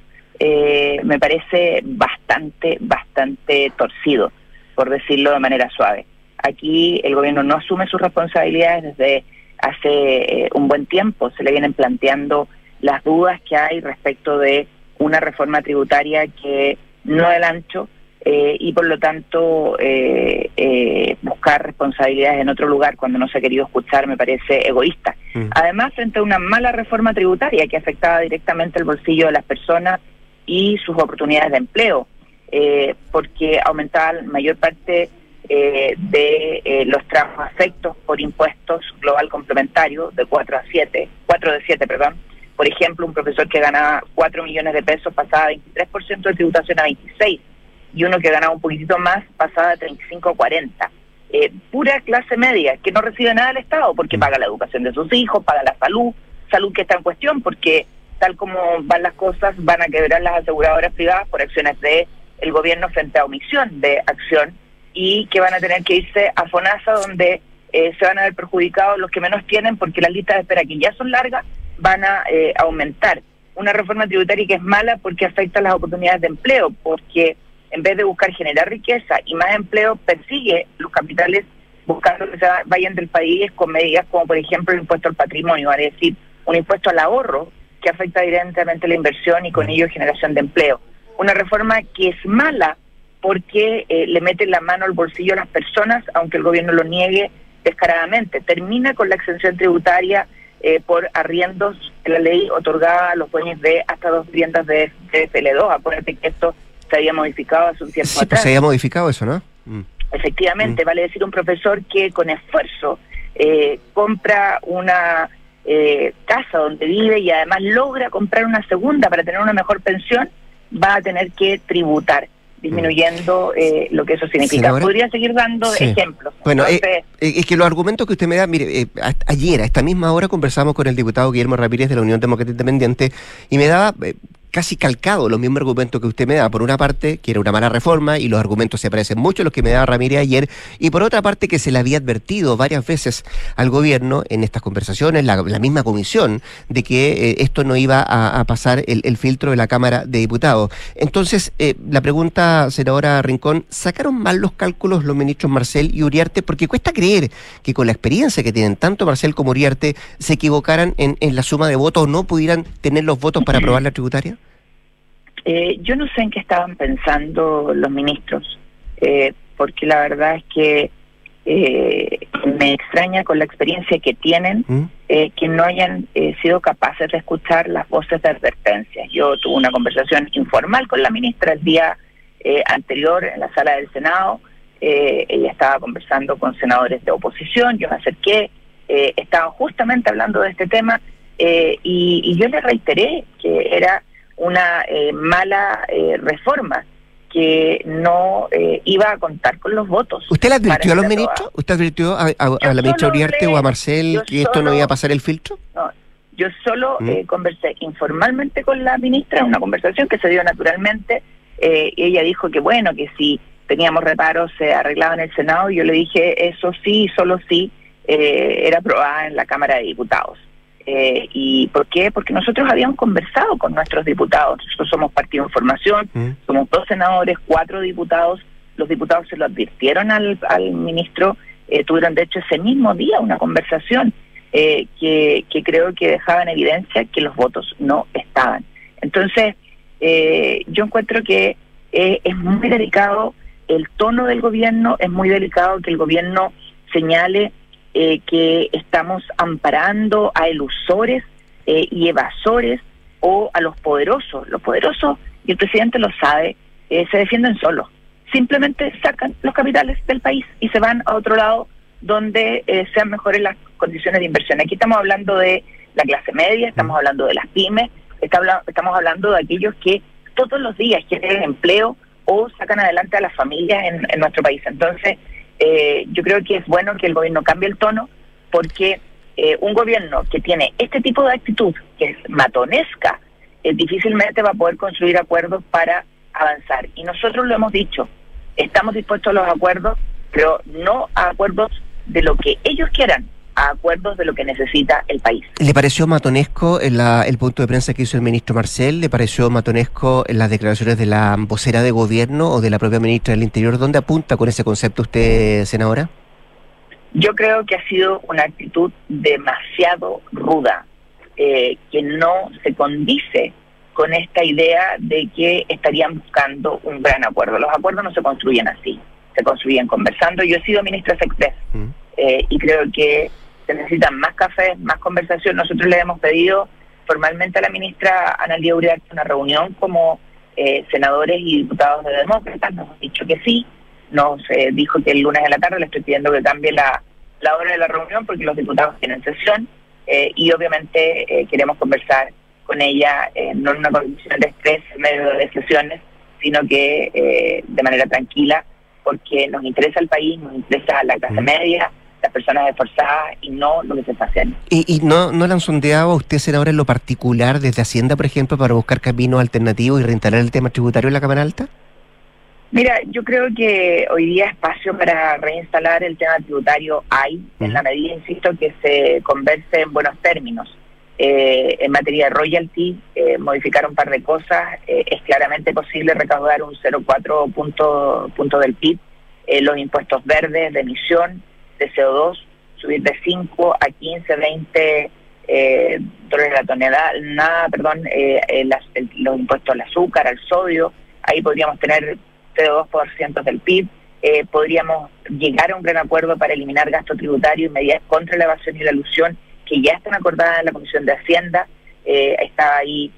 me parece bastante, bastante torcido, por decirlo de manera suave. Aquí el gobierno no asume sus responsabilidades desde hace un buen tiempo, se le vienen planteando las dudas que hay respecto de una reforma tributaria que no del ancho eh, y por lo tanto eh, eh, buscar responsabilidades en otro lugar cuando no se ha querido escuchar me parece egoísta. Mm. Además, frente a una mala reforma tributaria que afectaba directamente el bolsillo de las personas y sus oportunidades de empleo, porque aumentaba la mayor parte de los trabajos afectos por impuestos global complementario de 4 a 7, 4 de 7, perdón, por ejemplo, un profesor que gana 4 millones de pesos pasaba de 23% de tributación a 26 y uno que ganaba un poquitito más pasaba de 35 a 40. Eh, pura clase media que no recibe nada del Estado porque mm. paga la educación de sus hijos, paga la salud, salud que está en cuestión porque tal como van las cosas van a quebrar las aseguradoras privadas por acciones de el gobierno frente a omisión de acción y que van a tener que irse a FONASA donde eh, se van a ver perjudicados los que menos tienen porque las listas de espera que ya son largas van a eh, aumentar. Una reforma tributaria que es mala porque afecta las oportunidades de empleo, porque en vez de buscar generar riqueza y más empleo, persigue los capitales buscando que se vayan del país con medidas como, por ejemplo, el impuesto al patrimonio, es decir, un impuesto al ahorro que afecta directamente la inversión y con ello generación de empleo. Una reforma que es mala porque eh, le mete la mano al bolsillo a las personas, aunque el gobierno lo niegue descaradamente. Termina con la exención tributaria eh, por arriendos que la ley otorgaba a los dueños de hasta dos viviendas de, de FL2. Acuérdate que esto se había modificado hace un tiempo sí, Pues se había modificado eso, ¿no? Mm. Efectivamente, mm. vale decir un profesor que con esfuerzo eh, compra una eh, casa donde vive y además logra comprar una segunda para tener una mejor pensión, va a tener que tributar disminuyendo eh, lo que eso significa. Senadora. Podría seguir dando Sí. ejemplos. Bueno, eh, Entonces, eh, es que los argumentos que usted me da, mire, eh, ayer a esta misma hora conversamos con el diputado Guillermo Ramírez de la Unión Demócrata Independiente y me daba eh, casi calcado los mismos argumentos que usted me da. Por una parte, que era una mala reforma y los argumentos se parecen mucho a los que me daba Ramírez ayer, y por otra parte, que se le había advertido varias veces al gobierno en estas conversaciones, la, la misma comisión, de que eh, esto no iba a, a pasar el, el filtro de la Cámara de Diputados. Entonces, eh, la pregunta, senadora Rincón, ¿sacaron mal los cálculos los ministros Marcel y Uriarte? Porque cuesta creer que con la experiencia que tienen tanto Marcel como Uriarte se equivocaran en, en la suma de votos o no pudieran tener los votos para <clears throat> aprobar la tributaria. Eh, yo no sé en qué estaban pensando los ministros, eh, porque la verdad es que eh, me extraña con la experiencia que tienen ¿Mm? eh, que no hayan eh, sido capaces de escuchar las voces de advertencia. Yo tuve una conversación informal con la ministra el día eh, anterior en la sala del Senado. Eh, ella estaba conversando con senadores de oposición, yo me acerqué, estaban justamente hablando de este tema eh, y, y yo le reiteré que era una eh, mala eh, reforma que no eh, iba a contar con los votos. ¿Usted le advirtió a los ministros? ¿Usted advirtió a, a- la ministra Uriarte le- o a Marcel que esto no iba a pasar el filtro? No, yo solo ¿Mm? eh, conversé informalmente con la ministra, una conversación que se dio naturalmente. eh, ella dijo que bueno, que si teníamos reparos se arreglaba en el Senado. Y yo le dije, eso sí, solo sí, eh, era aprobada en la Cámara de Diputados. Eh, ¿Y por qué? Porque nosotros habíamos conversado con nuestros diputados. Nosotros somos partido en formación, ¿Mm? somos dos senadores, cuatro diputados. Los diputados se lo advirtieron al, al ministro. eh, tuvieron, de hecho, ese mismo día una conversación eh, que, que creo que dejaba en evidencia que los votos no estaban. Entonces, eh, yo encuentro que eh, es muy delicado el tono del gobierno, es muy delicado que el gobierno señale eh, que estamos amparando a elusores eh, y evasores o a los poderosos. Los poderosos, y el presidente lo sabe, eh, se defienden solos. Simplemente sacan los capitales del país y se van a otro lado donde eh, sean mejores las condiciones de inversión. Aquí estamos hablando de la clase media, estamos hablando de las pymes, estamos hablando de aquellos que todos los días generan empleo o sacan adelante a las familias en, en nuestro país. Entonces, eh, yo creo que es bueno que el gobierno cambie el tono porque eh, un gobierno que tiene este tipo de actitud, que es matonesca, eh, difícilmente va a poder construir acuerdos para avanzar. Y nosotros lo hemos dicho, estamos dispuestos a los acuerdos, pero no a acuerdos de lo que ellos quieran, a acuerdos de lo que necesita el país. ¿Le pareció matonesco en la- el punto de prensa que hizo el ministro Marcel? ¿Le pareció matonesco en las declaraciones de la vocera de gobierno o de la propia ministra del Interior? ¿Dónde apunta con ese concepto usted, senadora? Yo creo que ha sido una actitud demasiado ruda, eh, que no se condice con esta idea de que estarían buscando un gran acuerdo. Los acuerdos no se construyen así, se construyen conversando. Yo he sido ministra Sexpress ¿Mm? Eh, y creo que se necesitan más cafés, más conversación. Nosotros le hemos pedido formalmente a la ministra Analia Uriarte una reunión como eh, senadores y diputados de demócratas. Nos han dicho que sí. Nos eh, dijo que el lunes de la tarde le estoy pidiendo que cambie la, la hora de la reunión porque los diputados tienen sesión eh, y obviamente eh, queremos conversar con ella eh, no en una condición de estrés en medio de sesiones, sino que eh, de manera tranquila porque nos interesa el país, nos interesa la clase media, las personas esforzadas y no lo que se está haciendo. ¿Y, y no, no le han sondeado a usted, senadora, en lo particular desde Hacienda, por ejemplo, para buscar caminos alternativos y reinstalar el tema tributario en la Cámara Alta? Mira, yo creo que hoy día espacio para reinstalar el tema tributario hay, en la medida, insisto, que se converse en buenos términos. Eh, en materia de royalty, eh, modificar un par de cosas, eh, es claramente posible recaudar un 0,4 punto, punto del PIB, eh, los impuestos verdes de emisión, de CO2, subir de 5 a 15, 20 eh, dólares la tonelada, nada, perdón, eh, eh, las- el- los impuestos al azúcar, al sodio, ahí podríamos tener 0,2% del PIB, eh, podríamos llegar a un gran acuerdo para eliminar gasto tributario y medidas contra la evasión y la ilusión que ya están acordadas en la Comisión de Hacienda, está ahí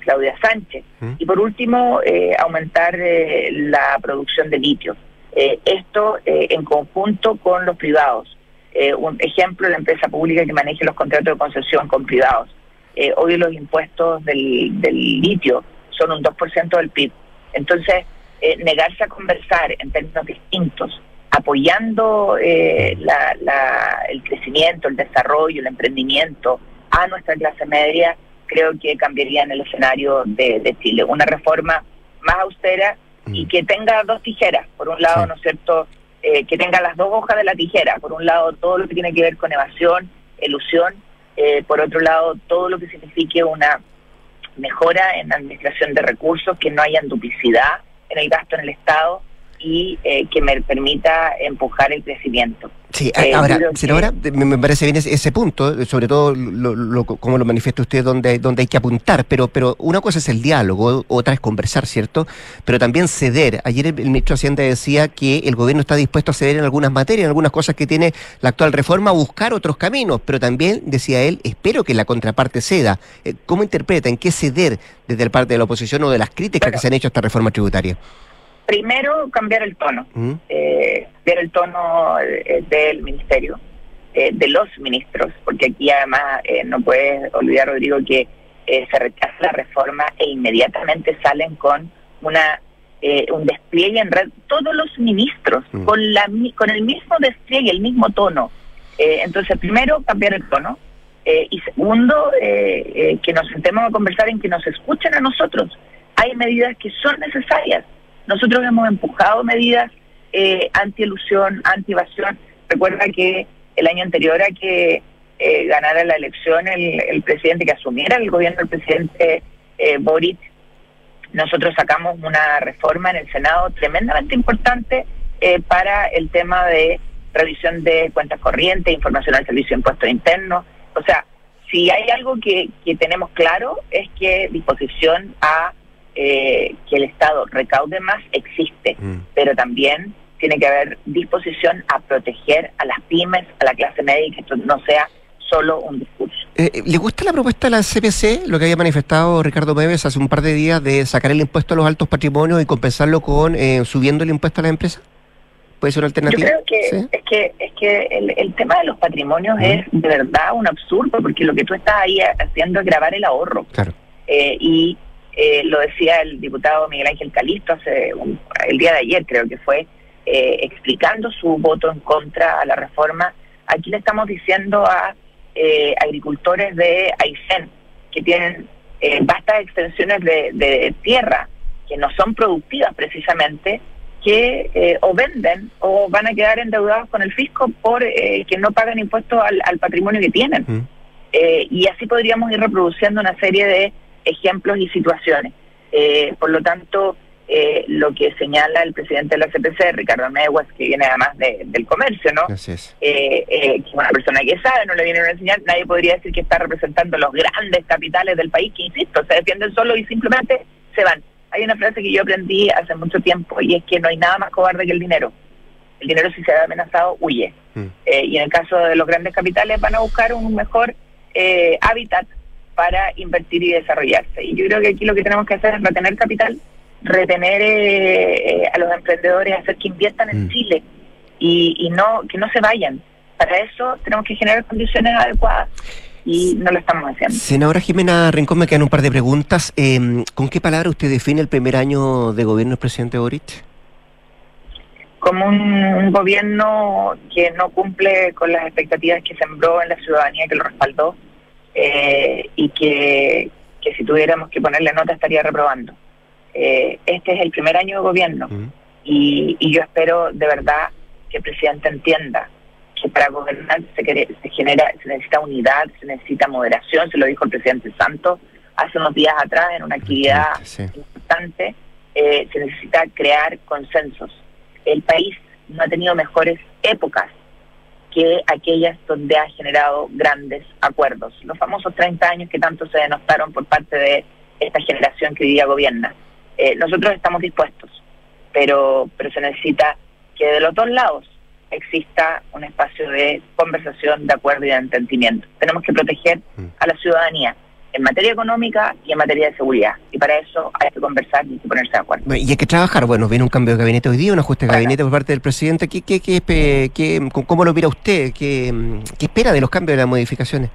Claudia Sánchez. ¿Mm? Y por último, aumentar la producción de litio. Eh, esto eh, en conjunto con los privados. Eh, un ejemplo, la empresa pública que maneje los contratos de concesión con privados. Eh, hoy los impuestos del, del litio son un 2% del PIB. Entonces, eh, negarse a conversar en términos distintos, apoyando la, la, el crecimiento, el desarrollo, el emprendimiento a nuestra clase media, creo que cambiaría en el escenario de, de Chile. Una reforma más austera y que tenga dos tijeras. Por un lado, Sí. ¿no es cierto?, eh, que tenga las dos hojas de la tijera. Por un lado, todo lo que tiene que ver con evasión, elusión. eh, por otro lado, todo lo que signifique una mejora en la administración de recursos, que no haya duplicidad en el gasto en el Estado y eh, que me permita empujar el crecimiento. Sí, Eh, ahora, que- me, parece bien ese, ese punto, sobre todo lo, lo- como lo manifiesta usted, donde, donde hay que apuntar, pero, pero una cosa es el diálogo, otra es conversar, ¿cierto? Pero también ceder. Ayer el, el ministro de Hacienda decía que el gobierno está dispuesto a ceder en algunas materias, en algunas cosas que tiene la actual reforma, a buscar otros caminos, pero también, decía él, espero que la contraparte ceda. Eh, ¿Cómo interpreta, en qué ceder desde el parte de la oposición o de las críticas Bueno. que se han hecho a esta reforma tributaria? Primero, cambiar el tono. ¿Mm? eh, ver el tono eh, del ministerio, eh, de los ministros, porque aquí además eh, no puedes olvidar, Rodrigo, que eh, se rechaza la reforma e inmediatamente salen con una eh, un despliegue en red, todos los ministros, Mm. con, la, con el mismo despliegue, el mismo tono. Eh, entonces, primero, cambiar el tono. y segundo, eh, eh, que nos sentemos a conversar en que nos escuchen a nosotros. Hay medidas que son necesarias. Nosotros hemos empujado medidas eh, anti-elusión, anti-evasión. Recuerda que el año anterior a que eh, ganara la elección el, el presidente, que asumiera el gobierno del presidente eh, Boric, nosotros sacamos una reforma en el Senado tremendamente importante eh, para el tema de revisión de cuentas corrientes, información al servicio de impuestos internos. O sea, si hay algo que, que tenemos claro es que disposición a eh, que el Estado recaude más existe, Mm. pero también tiene que haber disposición a proteger a las pymes, a la clase media y que esto no sea solo un discurso. Eh, ¿Le gusta la propuesta de la CPC, lo que había manifestado Ricardo Meves hace un par de días de sacar el impuesto a los altos patrimonios y compensarlo con eh, subiendo el impuesto a las empresas? ¿Puede ser una Yo alternativa? creo que Sí. es que es que el, el tema de los patrimonios es de verdad un absurdo porque lo que tú estás ahí haciendo es grabar el ahorro Claro. Eh, y eh, lo decía el diputado Miguel Ángel Calisto hace un- el día de ayer creo que fue eh, explicando su voto en contra a la reforma. Aquí le estamos diciendo a eh, agricultores de Aysén que tienen eh, vastas extensiones de, de tierra que no son productivas precisamente que eh, o venden o van a quedar endeudados con el fisco por que no pagan impuestos al, al patrimonio que tienen. Mm. Y así podríamos ir reproduciendo una serie de ejemplos y situaciones. Eh, por lo tanto, eh, lo que señala el presidente de la CPC, Ricardo Meguas, que viene además de- del comercio, ¿no? Es. eh, eh, que es una persona que sabe, no le vienen a enseñar, nadie podría decir que está representando los grandes capitales del país, que insisto, se defienden solo y simplemente se van. Hay una frase que yo aprendí hace mucho tiempo y es que no hay nada más cobarde que el dinero. El dinero si se ve amenazado, huye. Mm. Eh, y en el caso de los grandes capitales van a buscar un mejor eh, hábitat para invertir y desarrollarse. Y yo creo que aquí lo que tenemos que hacer es retener capital, retener eh, eh, a los emprendedores, hacer que inviertan en Mm. Chile y, y no que no se vayan. Para eso tenemos que generar condiciones adecuadas y no lo estamos haciendo. Senadora Jimena Rincón, me quedan un par de preguntas. Eh, ¿Con qué palabra usted define el primer año de gobierno del presidente Boric? como un, un gobierno que no cumple con las expectativas que sembró en la ciudadanía que lo respaldó eh, y que, que si tuviéramos que ponerle nota estaría reprobando. Eh, este es el primer año de gobierno y, y yo espero de verdad que el presidente entienda que para gobernar se, genera se necesita unidad, se necesita moderación, se lo dijo el presidente Santos hace unos días atrás en una actividad Sí. importante, eh, se necesita crear consensos. El país no ha tenido mejores épocas que aquellas donde ha generado grandes acuerdos. Los famosos 30 años que tanto se denostaron por parte de esta generación que hoy día gobierna. Eh, nosotros estamos dispuestos, pero, pero se necesita que de los dos lados exista un espacio de conversación, de acuerdo y de entendimiento. Tenemos que proteger Mm. a la ciudadanía en materia económica y en materia de seguridad. Y para eso hay que conversar y hay que ponerse de acuerdo. Y hay que trabajar. Bueno, viene un cambio de gabinete hoy día, un ajuste de gabinete por parte del presidente. ¿Qué, qué, qué, qué- ¿Cómo lo mira usted? ¿Qué, ¿Qué espera de los cambios, de las modificaciones?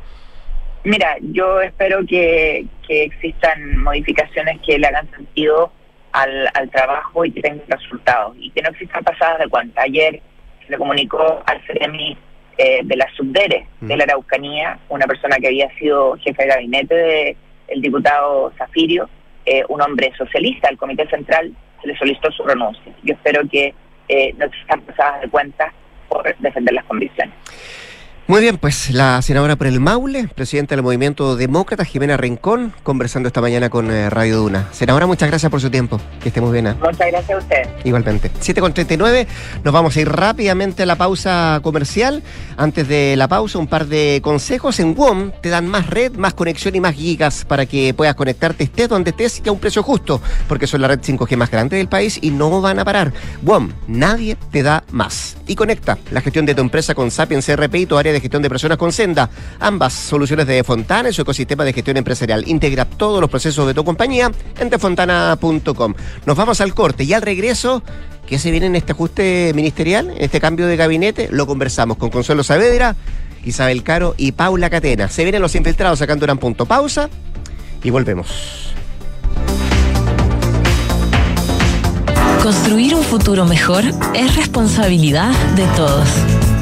Mira, yo espero que, que existan modificaciones que le hagan sentido al, al trabajo y que tengan resultados. Y que no existan pasadas de cuenta. Ayer se le comunicó al CEREMI eh, de la Subdere de la Araucanía, una persona que había sido jefe de gabinete del el diputado Zafirio, eh, un hombre socialista al Comité Central, se le solicitó su renuncia. Yo espero que eh, no existan pasadas de cuenta por defender las condiciones. Muy bien, pues la senadora por el Maule, presidenta del Movimiento Demócrata, Jimena Rincón, conversando esta mañana con eh, Radio Duna. Senadora, muchas gracias por su tiempo. Que esté muy bien. ¿ah? Muchas gracias a ustedes. Igualmente. 7.39, nos vamos a ir rápidamente a la pausa comercial. Antes de la pausa, un par de consejos. En WOM te dan más red, más conexión y más gigas para que puedas conectarte estés donde estés y a un precio justo, porque son la red 5G más grande del país y no van a parar. WOM, nadie te da más. Y conecta la gestión de tu empresa con Sapiens RP y tu área de gestión de personas con Senda. Ambas soluciones de Defontana y su ecosistema de gestión empresarial. Integra todos los procesos de tu compañía en defontana.com. Nos vamos al corte y al regreso. ¿Qué se viene en este ajuste ministerial, en este cambio de gabinete? Lo conversamos con Consuelo Saavedra, Isabel Caro y Paula Catena. Se vienen los infiltrados sacando un punto. Pausa y volvemos. Construir un futuro mejor es responsabilidad de todos.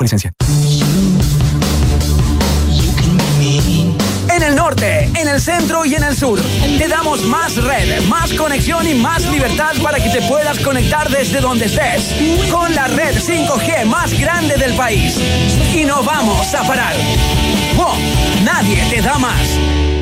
licencia. En el norte, en el centro y en el sur. Te damos más red, más conexión y más libertad para que te puedas conectar desde donde estés. Con la red 5G más grande del país. Y no vamos a parar. Nadie te da más.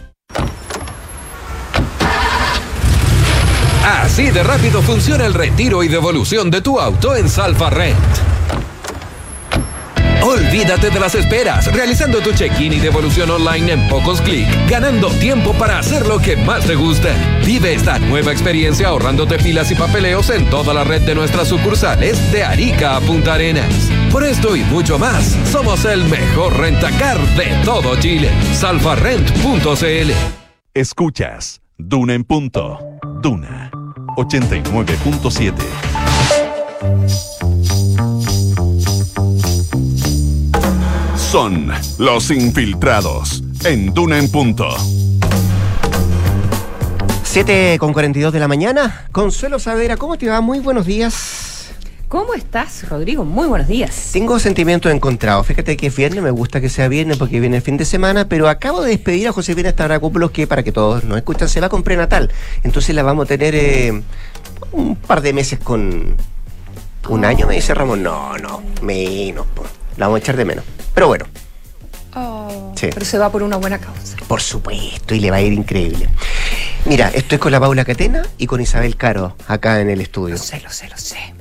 Así de rápido funciona el retiro y devolución de tu auto en Salfa Rent. Olvídate de las esperas, realizando tu check-in y devolución online en pocos clics, ganando tiempo para hacer lo que más te gusta. Vive esta nueva experiencia ahorrándote filas y papeleos en toda la red de nuestras sucursales de Arica a Punta Arenas. Por esto y mucho más, somos el mejor rentacar de todo Chile. Salfarrent.cl Escuchas Duna en punto. Duna 89.7. Son los infiltrados en Duna en punto. 7 con 42 de la mañana. Consuelo Saavedra, ¿cómo te va? Muy buenos días. ¿Cómo estás, Rodrigo? Muy buenos días. Tengo sentimientos encontrados. Fíjate que es viernes, me gusta que sea viernes porque viene el fin de semana, pero acabo de despedir a Josefina Estabracúpulos que, para que todos nos escuchan, se va con prenatal. Entonces la vamos a tener eh, un par de meses con... Un año, me dice Ramón. No, no, menos. La vamos a echar de menos. Pero bueno, Oh, Sí. Pero se va por una buena causa. por supuesto, y le va a ir increíble. Mira, estoy con la Paula Catena y con Isabel Caro acá en el estudio. Lo sé, lo sé, lo sé.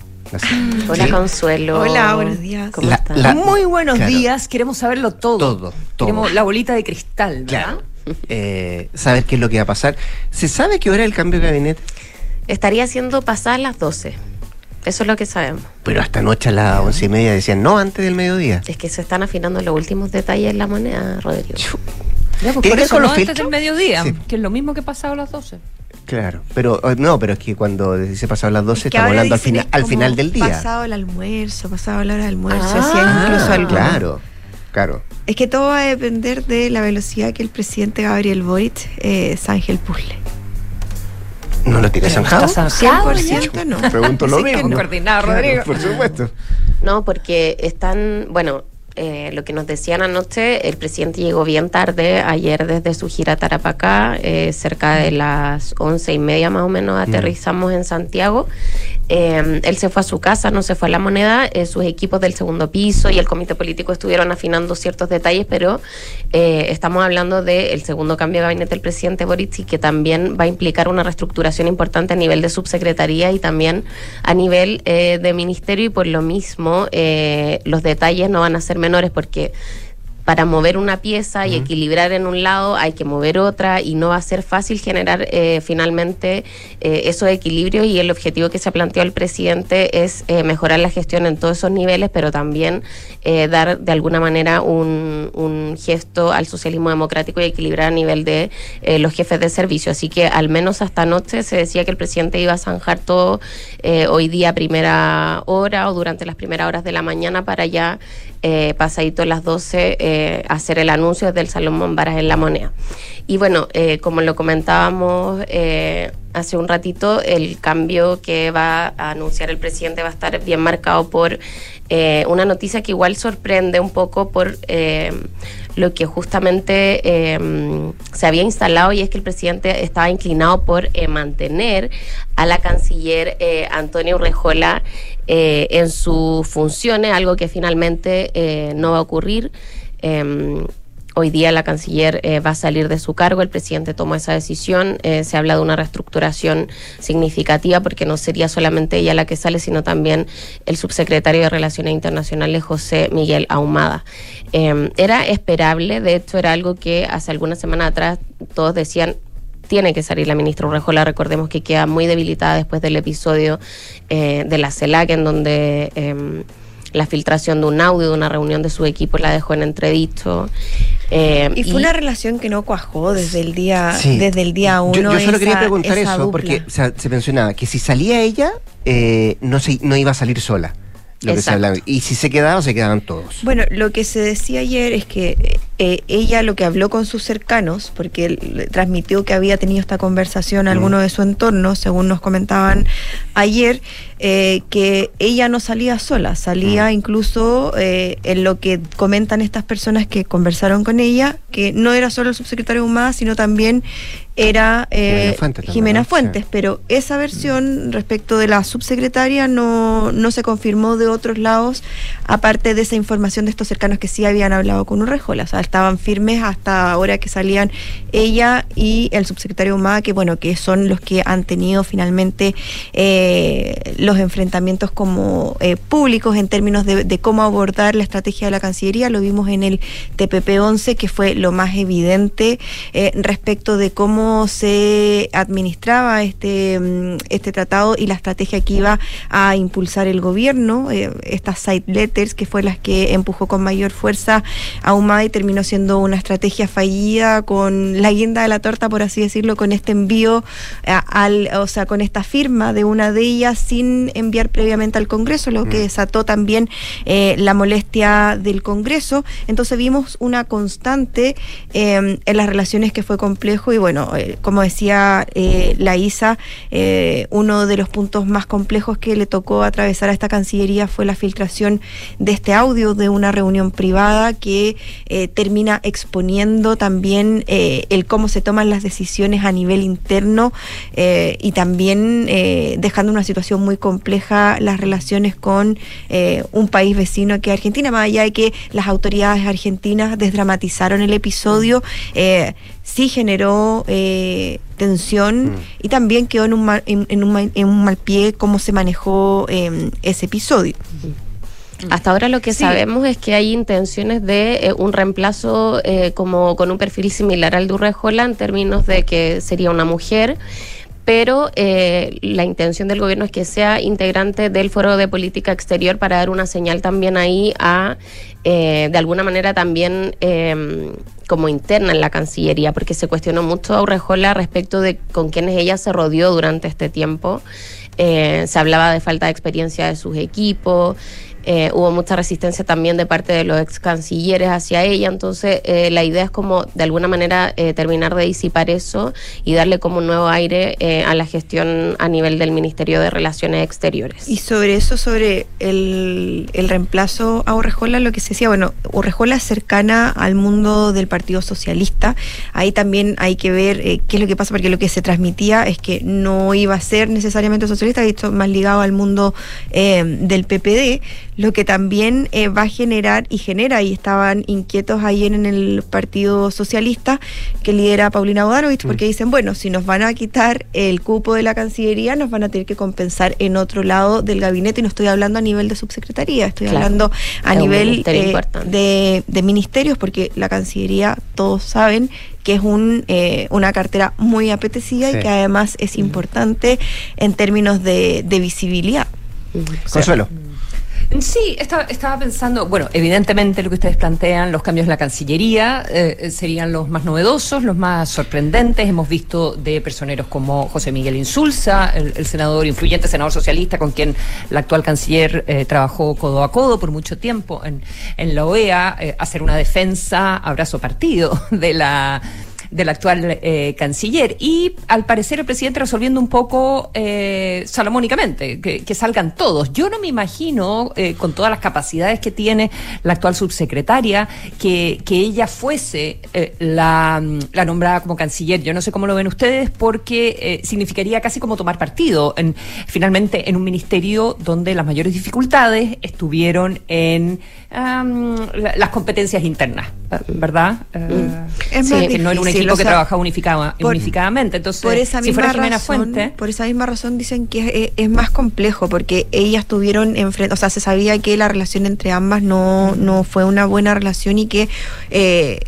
Hola, ¿Sí? Consuelo. Hola, buenos días. ¿Cómo La- Muy buenos claro. días. Queremos saberlo todo. Todo, todo. Queremos la bolita de cristal, ¿verdad? Claro. Eh, saber qué es lo que va a pasar. ¿Se sabe qué hora el cambio de gabinete? Estaría siendo pasadas las 12. Eso es lo que sabemos. Pero hasta anoche a las once y media decían no antes del mediodía. Es que se están afinando los últimos detalles en la moneda, Rodrigo. Ya, pues ¿Tiene por eso con no los antes del mediodía, Sí. que es lo mismo que pasaba a las 12. Claro, pero eh, no, pero es que cuando dice pasado las 12 Que estamos hablando al, es al final del día. Pasado el almuerzo, pasado la hora del almuerzo, Ah, incluso algunos. Claro, claro. Es que todo va a depender de la velocidad que el presidente Gabriel Boric eh, zanje el puzzle. ¿No lo tiene zanjado? ¿Está zanjado 100% no. Pregunto lo <laughs> mismo. no. Coordinado, Claro, Rodrigo. por supuesto. No, porque están, bueno, eh, lo que nos decían anoche, el presidente llegó bien tarde ayer desde su gira Tarapacá, eh, cerca de las once y media más o menos aterrizamos en Santiago. Eh, él se fue a su casa, no se fue a la moneda, eh, sus equipos del segundo piso y el comité político estuvieron afinando ciertos detalles, pero eh, estamos hablando del segundo cambio de gabinete del presidente Boric y que también va a implicar una reestructuración importante a nivel de subsecretaría y también a nivel eh, de ministerio y por lo mismo los detalles no van a ser menores porque para mover una pieza y equilibrar en un lado hay que mover otra y no va a ser fácil generar eh, finalmente eh, esos equilibrios y el objetivo que se planteó el presidente es eh, mejorar la gestión en todos esos niveles, pero también eh, dar de alguna manera un, un gesto al socialismo democrático y equilibrar a nivel de eh, los jefes de servicio. Así que al menos hasta anoche se decía que el presidente iba a zanjar todo hoy día a primera hora o durante las primeras horas de la mañana para ya eh, pasadito las 12 eh, hacer el anuncio desde el Salón Mombaras en La Moneda. Y bueno, eh, como lo comentábamos eh, hace un ratito, el cambio que va a anunciar el presidente va a estar bien marcado por una noticia que igual sorprende un poco por lo que justamente eh, se había instalado y es que el presidente estaba inclinado por mantener a la canciller Antonio Urrejola eh, en sus funciones, algo que finalmente eh, no va a ocurrir. Eh, Hoy día la canciller eh, va a salir de su cargo, el presidente tomó esa decisión, se habla de una reestructuración significativa porque no sería solamente ella la que sale, sino también el subsecretario de Relaciones Internacionales, José Miguel Ahumada. Eh, era esperable, de hecho era algo que hace algunas semanas atrás todos decían tiene que salir la ministra Urrejola. Recordemos que queda muy debilitada después del episodio eh, de la CELAC, en donde eh, la filtración de un audio de una reunión de su equipo la dejó en entredicho. Eh, Y fue una relación que no cuajó desde el día, Sí. desde el día uno. Yo, yo solo esa- quería preguntar eso, dupla. porque o sea, se mencionaba que si salía ella, eh, no, se, no iba a salir sola. Lo que se hablaba. Y si se quedaba, se quedaban todos. Bueno, lo que se decía ayer es que eh, ella lo que habló con sus cercanos, porque él transmitió que había tenido esta conversación a alguno de su entorno, según nos comentaban ayer, eh, que ella no salía sola, salía incluso eh, en lo que comentan estas personas que conversaron con ella, que no era solo el subsecretario Humada, sino también era Jimena Fuentes pero esa versión respecto de la subsecretaria no, no se confirmó de otros lados, aparte de esa información de estos cercanos que sí habían hablado con Urrejola, o sea, estaban firmes hasta ahora que salían ella y el subsecretario Humada, que bueno, que son los que han tenido finalmente eh, los enfrentamientos como eh, públicos en términos de, cómo abordar la estrategia de la Cancillería, lo vimos en el TPP-11, que fue lo más evidente eh, respecto de cómo se administraba este, mm, este tratado y la estrategia que iba a impulsar el gobierno, estas side letters, que fue las que empujó con mayor fuerza a Humada y terminó siendo una estrategia fallida con la guinda de la torta, por así decirlo, con este envío, eh, al, o sea, con esta firma de una de ellas sin enviar previamente al Congreso, lo que desató también eh, la molestia del Congreso. Entonces vimos una constante eh, en las relaciones que fue complejo y bueno, eh, como decía la ISA, uno de los puntos más complejos que le tocó atravesar a esta Cancillería fue la filtración de este audio de una reunión privada que termina exponiendo también eh, el cómo se toman las decisiones a nivel interno eh, y también eh, dejando una situación muy compleja las relaciones con eh, un país vecino que es Argentina, más allá de que las autoridades argentinas desdramatizaron el episodio, eh, sí generó eh, tensión y también quedó en un mal, en, en un, en un mal pie cómo se manejó eh, ese episodio. Hasta ahora lo que Sí. sabemos es que hay intenciones de eh, un reemplazo eh, como con un perfil similar al de Urrejola en términos de que sería una mujer, pero eh, la intención del gobierno es que sea integrante del foro de política exterior para dar una señal también ahí a, eh, de alguna manera también eh, como interna en la Cancillería, porque se cuestionó mucho a Urrejola respecto de con quienes ella se rodeó durante este tiempo. Eh, se hablaba de falta de experiencia de sus equipos. Eh, hubo mucha resistencia también de parte de los ex cancilleres hacia ella, entonces eh, la idea es como de alguna manera eh, terminar de disipar eso y darle como un nuevo aire eh, a la gestión a nivel del Ministerio de Relaciones Exteriores. Y sobre eso, sobre el, el reemplazo a Urrejola, lo que se decía, bueno, Urrejola es cercana al mundo del Partido Socialista. Ahí también hay que ver eh, qué es lo que pasa, porque lo que se transmitía es que no iba a ser necesariamente socialista, esto más ligado al mundo del PPD, lo que también eh, va a generar y genera, y estaban inquietos ayer en el Partido Socialista, que lidera Paulina Bodanovich, porque dicen, bueno, si nos van a quitar el cupo de la Cancillería, nos van a tener que compensar en otro lado del gabinete, y no estoy hablando a nivel de subsecretaría, estoy Claro. hablando a nivel ministerio eh, de, de ministerios, porque la Cancillería, todos saben que es un, eh, una cartera muy apetecida Sí. y que además es importante en términos de, de visibilidad. Consuelo. Sí, estaba, estaba pensando, bueno, evidentemente lo que ustedes plantean, los cambios en la Cancillería eh, serían los más novedosos, los más sorprendentes. Hemos visto de personeros como José Miguel Insulza, el, senador influyente, senador socialista, con quien la actual canciller eh, trabajó codo a codo por mucho tiempo en, en la OEA, eh, hacer una defensa, abrazo partido <laughs> de la del actual eh, canciller y al parecer el presidente resolviendo un poco eh, salomónicamente, que, salgan todos. Yo no me imagino, eh, con todas las capacidades que tiene la actual subsecretaria, que, que ella fuese eh, la, la nombrada como canciller. Yo no sé cómo lo ven ustedes, porque eh, significaría casi como tomar partido, en, finalmente en un ministerio donde las mayores dificultades estuvieron en la- las competencias internas, ¿verdad? Eh, Es sí, que no era un difícil, equipo o que trabajaba unificada- por- unificadamente. Entonces, por esa si misma fuera Jimena razón, Fuente. por esa misma razón dicen que es, es más complejo porque ellas tuvieron enfrente, o sea, se sabía que la relación entre ambas no, no fue una buena relación y que eh,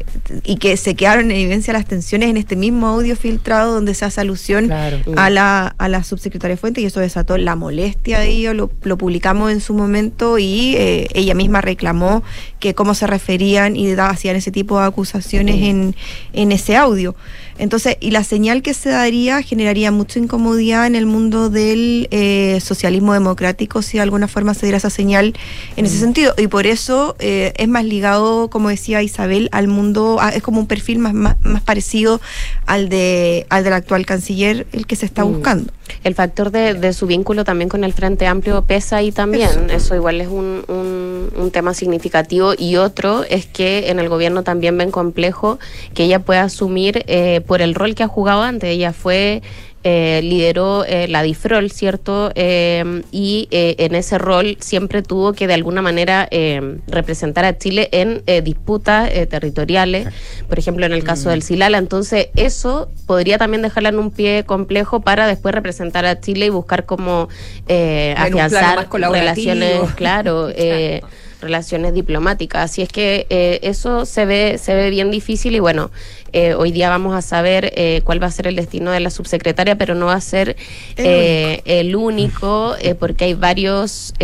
y que se quedaron en evidencia las tensiones en este mismo audio filtrado donde se hace alusión a la a la subsecretaria Fuente y eso desató la molestia de ellos, lo, lo publicamos en su momento y eh, ella misma reclamó que cómo se referían y hacían ese tipo de acusaciones en, en ese audio. Entonces, y la señal que se daría generaría mucha incomodidad en el mundo del eh, socialismo democrático si de alguna forma se diera esa señal en ese sentido. Y por eso eh, es más ligado, como decía Isabel, al mundo, a- es como un perfil más, más, más parecido al de al del actual canciller, el que se está Mm. buscando. El factor de, de su vínculo también con el Frente Amplio pesa ahí también. Eso, igual es un, un- un tema significativo. Y otro es que en el gobierno también ven complejo que ella pueda asumir eh, por el rol que ha jugado antes. Ella fue. eh, lideró eh, la DIFROL, ¿cierto? Eh, y eh, en ese rol siempre tuvo que de alguna manera eh, representar a Chile en eh, disputas eh, territoriales, por ejemplo en el caso del Silala. Entonces eso podría también dejarla en un pie complejo para después representar a Chile y buscar cómo eh, afianzar relaciones, <laughs> claro, eh, relaciones diplomáticas. Así es que eh, eso se ve, se ve bien difícil y bueno, eh, hoy día vamos a saber eh, cuál va a ser el destino de la subsecretaria, pero no va a ser El eh, el único, porque hay varios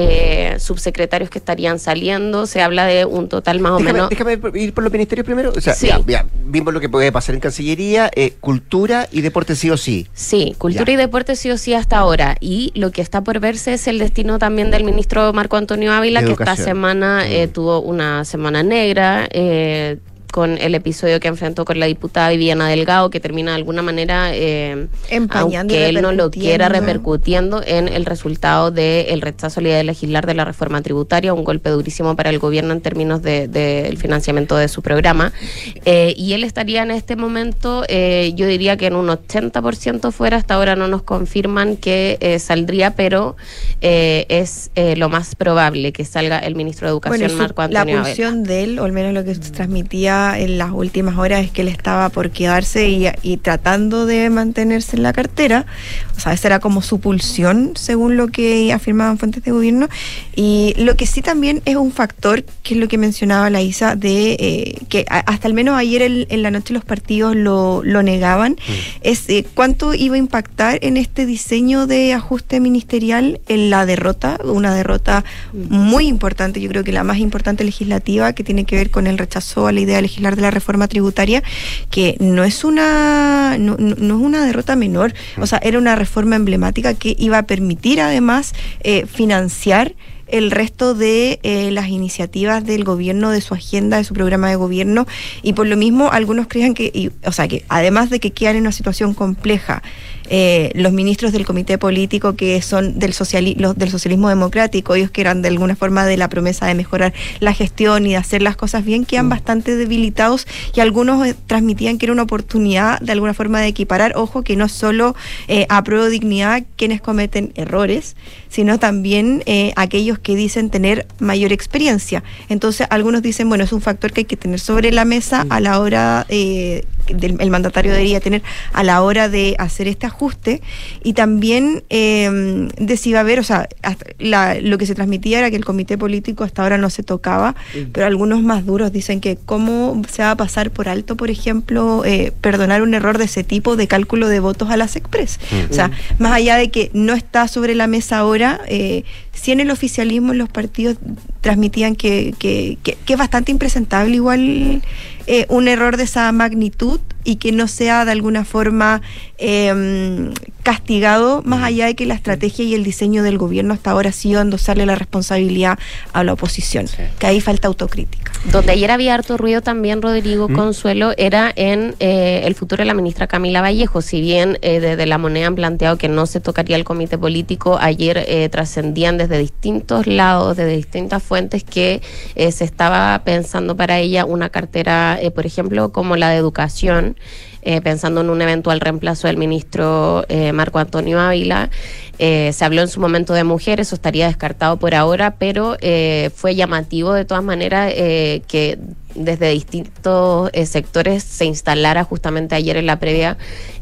subsecretarios que estarían saliendo. Se habla de un total más o menos. déjame ir por los ministerios primero. O sea, Sí. ya, ya, vimos lo que puede pasar en Cancillería, cultura y deporte sí o sí. Sí, cultura Ya. y deporte sí o sí hasta ahora. Y lo que está por verse es el destino también del ministro Marco Antonio Ávila, que esta semana eh, tuvo una semana negra. eh, con el episodio que enfrentó con la diputada Viviana Delgado, que termina de alguna manera, eh, aunque él no lo quiera, repercutiendo. en el resultado del rechazo a la idea de legislar de la reforma tributaria, un golpe durísimo para el gobierno en términos del de, financiamiento de su programa. Eh, y él estaría en este momento, eh, yo diría que en un 80% fuera, hasta ahora no nos confirman que eh, saldría, pero eh, es eh, lo más probable que salga el ministro de Educación, Bueno, y su- Marco la Antonio Abel. pulsión de él, o al menos lo que transmitía en las últimas horas es que él estaba por quedarse y, y tratando de mantenerse en la cartera. O sea, esa era como su pulsión, según lo que afirmaban fuentes de gobierno. Y lo que sí también es un factor, que es lo que mencionaba la Isa, de eh, que hasta al menos ayer en, en la noche los partidos lo, lo negaban, es eh, cuánto iba a impactar en este diseño de ajuste ministerial en la derrota, una derrota muy importante, yo creo que la más importante legislativa, que tiene que ver con el rechazo a la idea de legislar de la reforma tributaria, que no es una, no, es una derrota menor, o sea, era una reforma emblemática que iba a permitir además eh, financiar el resto de eh, las iniciativas del gobierno, de su agenda, de su programa de gobierno, y por lo mismo algunos creían que, y- o sea, que además de que quedan en una situación compleja, eh, los ministros del comité político que son del, sociali- los- del socialismo democrático, ellos que eran de alguna forma de la promesa de mejorar la gestión y de hacer las cosas bien, quedan bastante debilitados y algunos eh, transmitían que era una oportunidad de alguna forma de equiparar, ojo, que no solo eh, a prueba de dignidad quienes cometen errores, sino también eh, aquellos que dicen tener mayor experiencia. Entonces, algunos dicen, bueno, es un factor que hay que tener sobre la mesa a la hora, eh, del, el mandatario debería tener a la hora de hacer este ajuste. Y también eh, de si va a haber, o sea, hasta la- lo que se transmitía era que el comité político hasta ahora no se tocaba, pero algunos más duros dicen que cómo se va a pasar por alto, por ejemplo, eh, perdonar un error de ese tipo de cálculo de votos a las Express. O sea, más allá de que no está sobre la mesa ahora, eh, sí en el oficialismo los partidos transmitían que, que, que- que es bastante impresentable igual eh, un error de esa magnitud y que no sea de alguna forma eh, castigado, más allá de que la estrategia y el diseño del gobierno hasta ahora ha sido endosarle la responsabilidad a la oposición, que ahí falta autocrítica. Donde ayer había harto ruido también, Rodrigo ¿Mm? Consuelo, era en eh, el futuro de la ministra Camila Vallejo. Si bien eh, desde la moneda han planteado que no se tocaría el comité político, ayer eh, trascendían desde distintos lados, desde distintas fuentes, que eh, se estaba pensando para ella una cartera, eh, por ejemplo, como la de educación. Eh, pensando en un eventual reemplazo del ministro eh, Marco Antonio Ávila. Eh, se habló en su momento de mujeres, eso estaría descartado por ahora, pero fue llamativo de todas maneras que desde distintos eh, sectores se instalara justamente ayer en la previa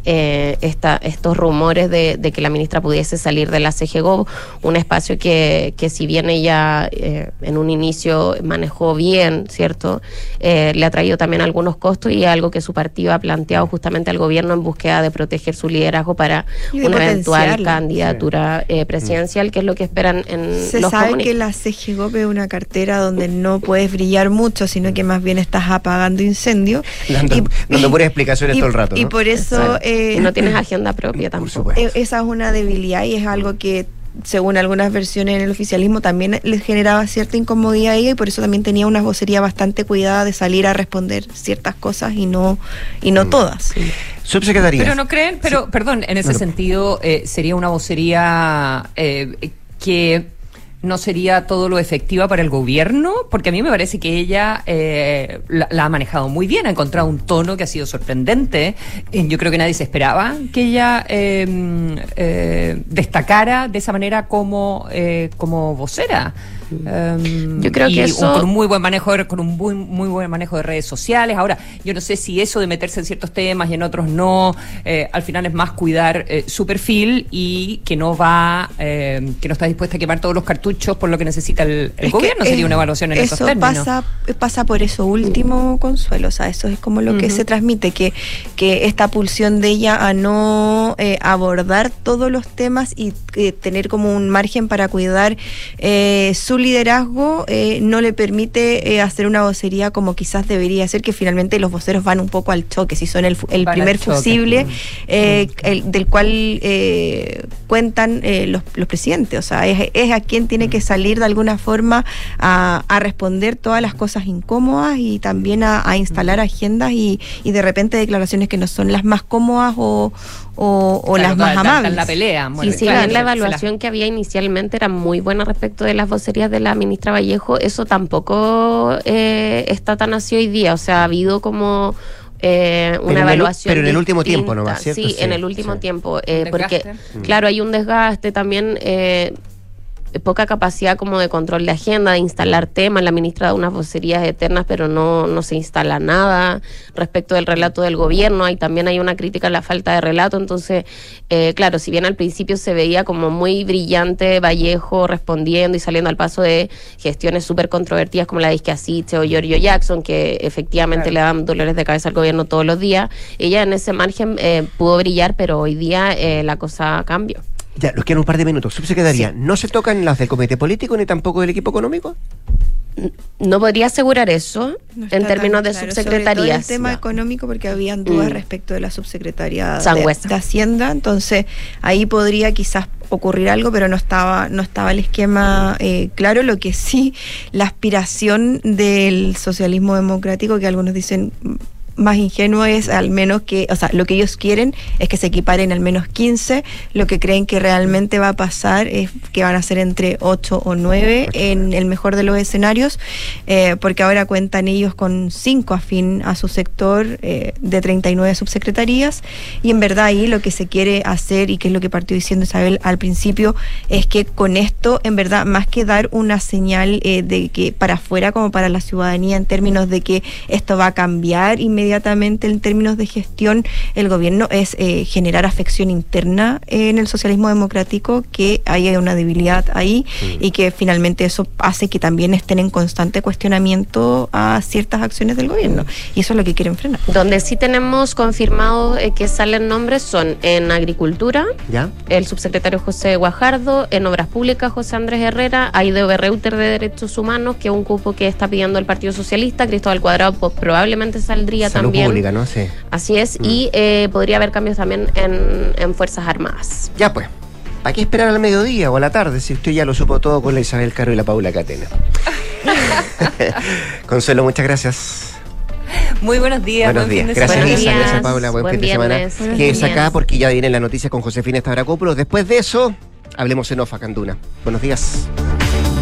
eh, esta, estos rumores de, de que la ministra pudiese salir de la CGGO, un espacio que, que si bien ella eh, en un inicio manejó bien, ¿cierto? Eh, le ha traído también algunos costos y algo que su partido ha planteado justamente al gobierno en búsqueda de proteger su liderazgo para una eventual candidatura eh, presidencial, que es lo que esperan en Se los sabe que la CGGOP es una cartera donde no puedes brillar mucho, sino que más bien estás apagando incendios. <laughs> Dando, dando puras <laughs> explicaciones y- todo el rato. y ¿no? por eso, eh, no tienes agenda propia tampoco. E- Esa es una debilidad y es algo que, según algunas versiones en el oficialismo, también les generaba cierta incomodidad a ella y por eso también tenía una vocería bastante cuidada de salir a responder ciertas cosas y no, y Mm. no todas. Subsecretaría. Pero no creen, pero perdón, en ese Bueno. sentido eh, sería una vocería eh, que no sería todo lo efectiva para el gobierno, porque a mí me parece que ella eh, la, la ha manejado muy bien, ha encontrado un tono que ha sido sorprendente. Eh, Yo creo que nadie se esperaba que ella eh, eh, destacara de esa manera como, eh, como vocera. Um, Yo creo y que un- eso- con un muy buen manejo de, con un muy, muy buen manejo de redes sociales. Ahora, yo no sé si eso de meterse en ciertos temas y en otros no, eh, al final es más cuidar eh, su perfil y que no va, eh, que no está dispuesta a quemar todos los cartuchos por lo que necesita el, el Es que, gobierno. Sería una evaluación en esos eso términos. pasa pasa por eso último consuelo o sea eso es como lo que se transmite que que esta pulsión de ella a no eh, abordar todos los temas y eh, tener como un margen para cuidar eh, su liderazgo eh, no le permite eh, hacer una vocería como quizás debería ser que finalmente los voceros van un poco al choque si son el, primer choque. fusible eh, el- del cual eh, cuentan eh, los, los presidentes. O sea, es, es a quien tiene que salir de alguna forma a, a responder todas las cosas incómodas y también a, a instalar agendas y, y de repente declaraciones que no son las más cómodas o, o, o Claro, las más amables. la pelea. Bueno, y si claro, bien la evaluación que había inicialmente era muy buena respecto de las vocerías de la ministra Vallejo, eso tampoco eh, está tan así hoy día. O sea, ha habido como eh, Pero una en el u- evaluación. pero en el último tiempo distinta. nomás, ¿cierto? Sí, Sí, en el último sí. tiempo. eh, ¿Un porque, claro, hay un desgaste también. eh, poca capacidad como de control de agenda, de instalar temas. La ministra da unas vocerías eternas, pero no, no se instala nada respecto del relato del gobierno. Y también hay una crítica a la falta de relato. Entonces, eh, claro, si bien al principio se veía como muy brillante Vallejo respondiendo y saliendo al paso de gestiones súper controvertidas como la de Isquiasiche o Giorgio Jackson, que efectivamente le dan dolores de cabeza al gobierno todos los días, ella en ese margen eh, pudo brillar, pero hoy día eh, la cosa cambió. Ya, nos quedan un par de minutos. Subsecretaría, ¿no se tocan las del comité político ni tampoco del equipo económico? No podría asegurar eso No en términos de claro, sobre todo subsecretarías. el tema económico, porque habían dudas Mm. respecto de la subsecretaría de, Hacienda, entonces ahí podría quizás ocurrir algo, pero no estaba, no estaba el esquema eh, claro. Lo que sí, la aspiración del socialismo democrático, que algunos dicen más ingenuo es al menos que, o sea, lo que ellos quieren es que se equiparen al menos 15, lo que creen que realmente va a pasar es que van a ser entre 8 o 9 en el mejor de los escenarios, eh, porque ahora cuentan ellos con 5 afín a su sector eh, de 39 subsecretarías. Y en verdad ahí lo que se quiere hacer y que es lo que partió diciendo Isabel al principio es que con esto en verdad más que dar una señal eh, de que para afuera como para la ciudadanía en términos de que esto va a cambiar inmediatamente en términos de gestión el gobierno es eh, generar afección interna en el socialismo democrático que haya una debilidad ahí y que finalmente eso hace que también estén en constante cuestionamiento a ciertas acciones del gobierno y eso es lo que quieren frenar. Donde sí tenemos confirmado eh, que salen nombres son en Agricultura, ¿Ya? el subsecretario José Guajardo, en Obras Públicas José Andrés Herrera, Aideo Reuter de Derechos Humanos, que es un cupo que está pidiendo el Partido Socialista, Cristóbal Cuadrado pues, probablemente saldría Salud también. pública, ¿no? Sí. Así es, y eh, podría haber cambios también en, en Fuerzas Armadas. Ya pues. ¿Para qué esperar al mediodía o a la tarde si usted ya lo supo todo con la Isabel Caro y la Paula Catena? <laughs> <laughs> Consuelo, muchas gracias. Muy buenos días. Buenos buen días. Gracias, semana. Isa. Gracias, Paula. Buen, Buen fin de semana. Buenos Que es días. acá porque ya viene la noticia con Josefina Stavrakopoulos. Después de eso, hablemos en Ofa, Canduna. Buenos días.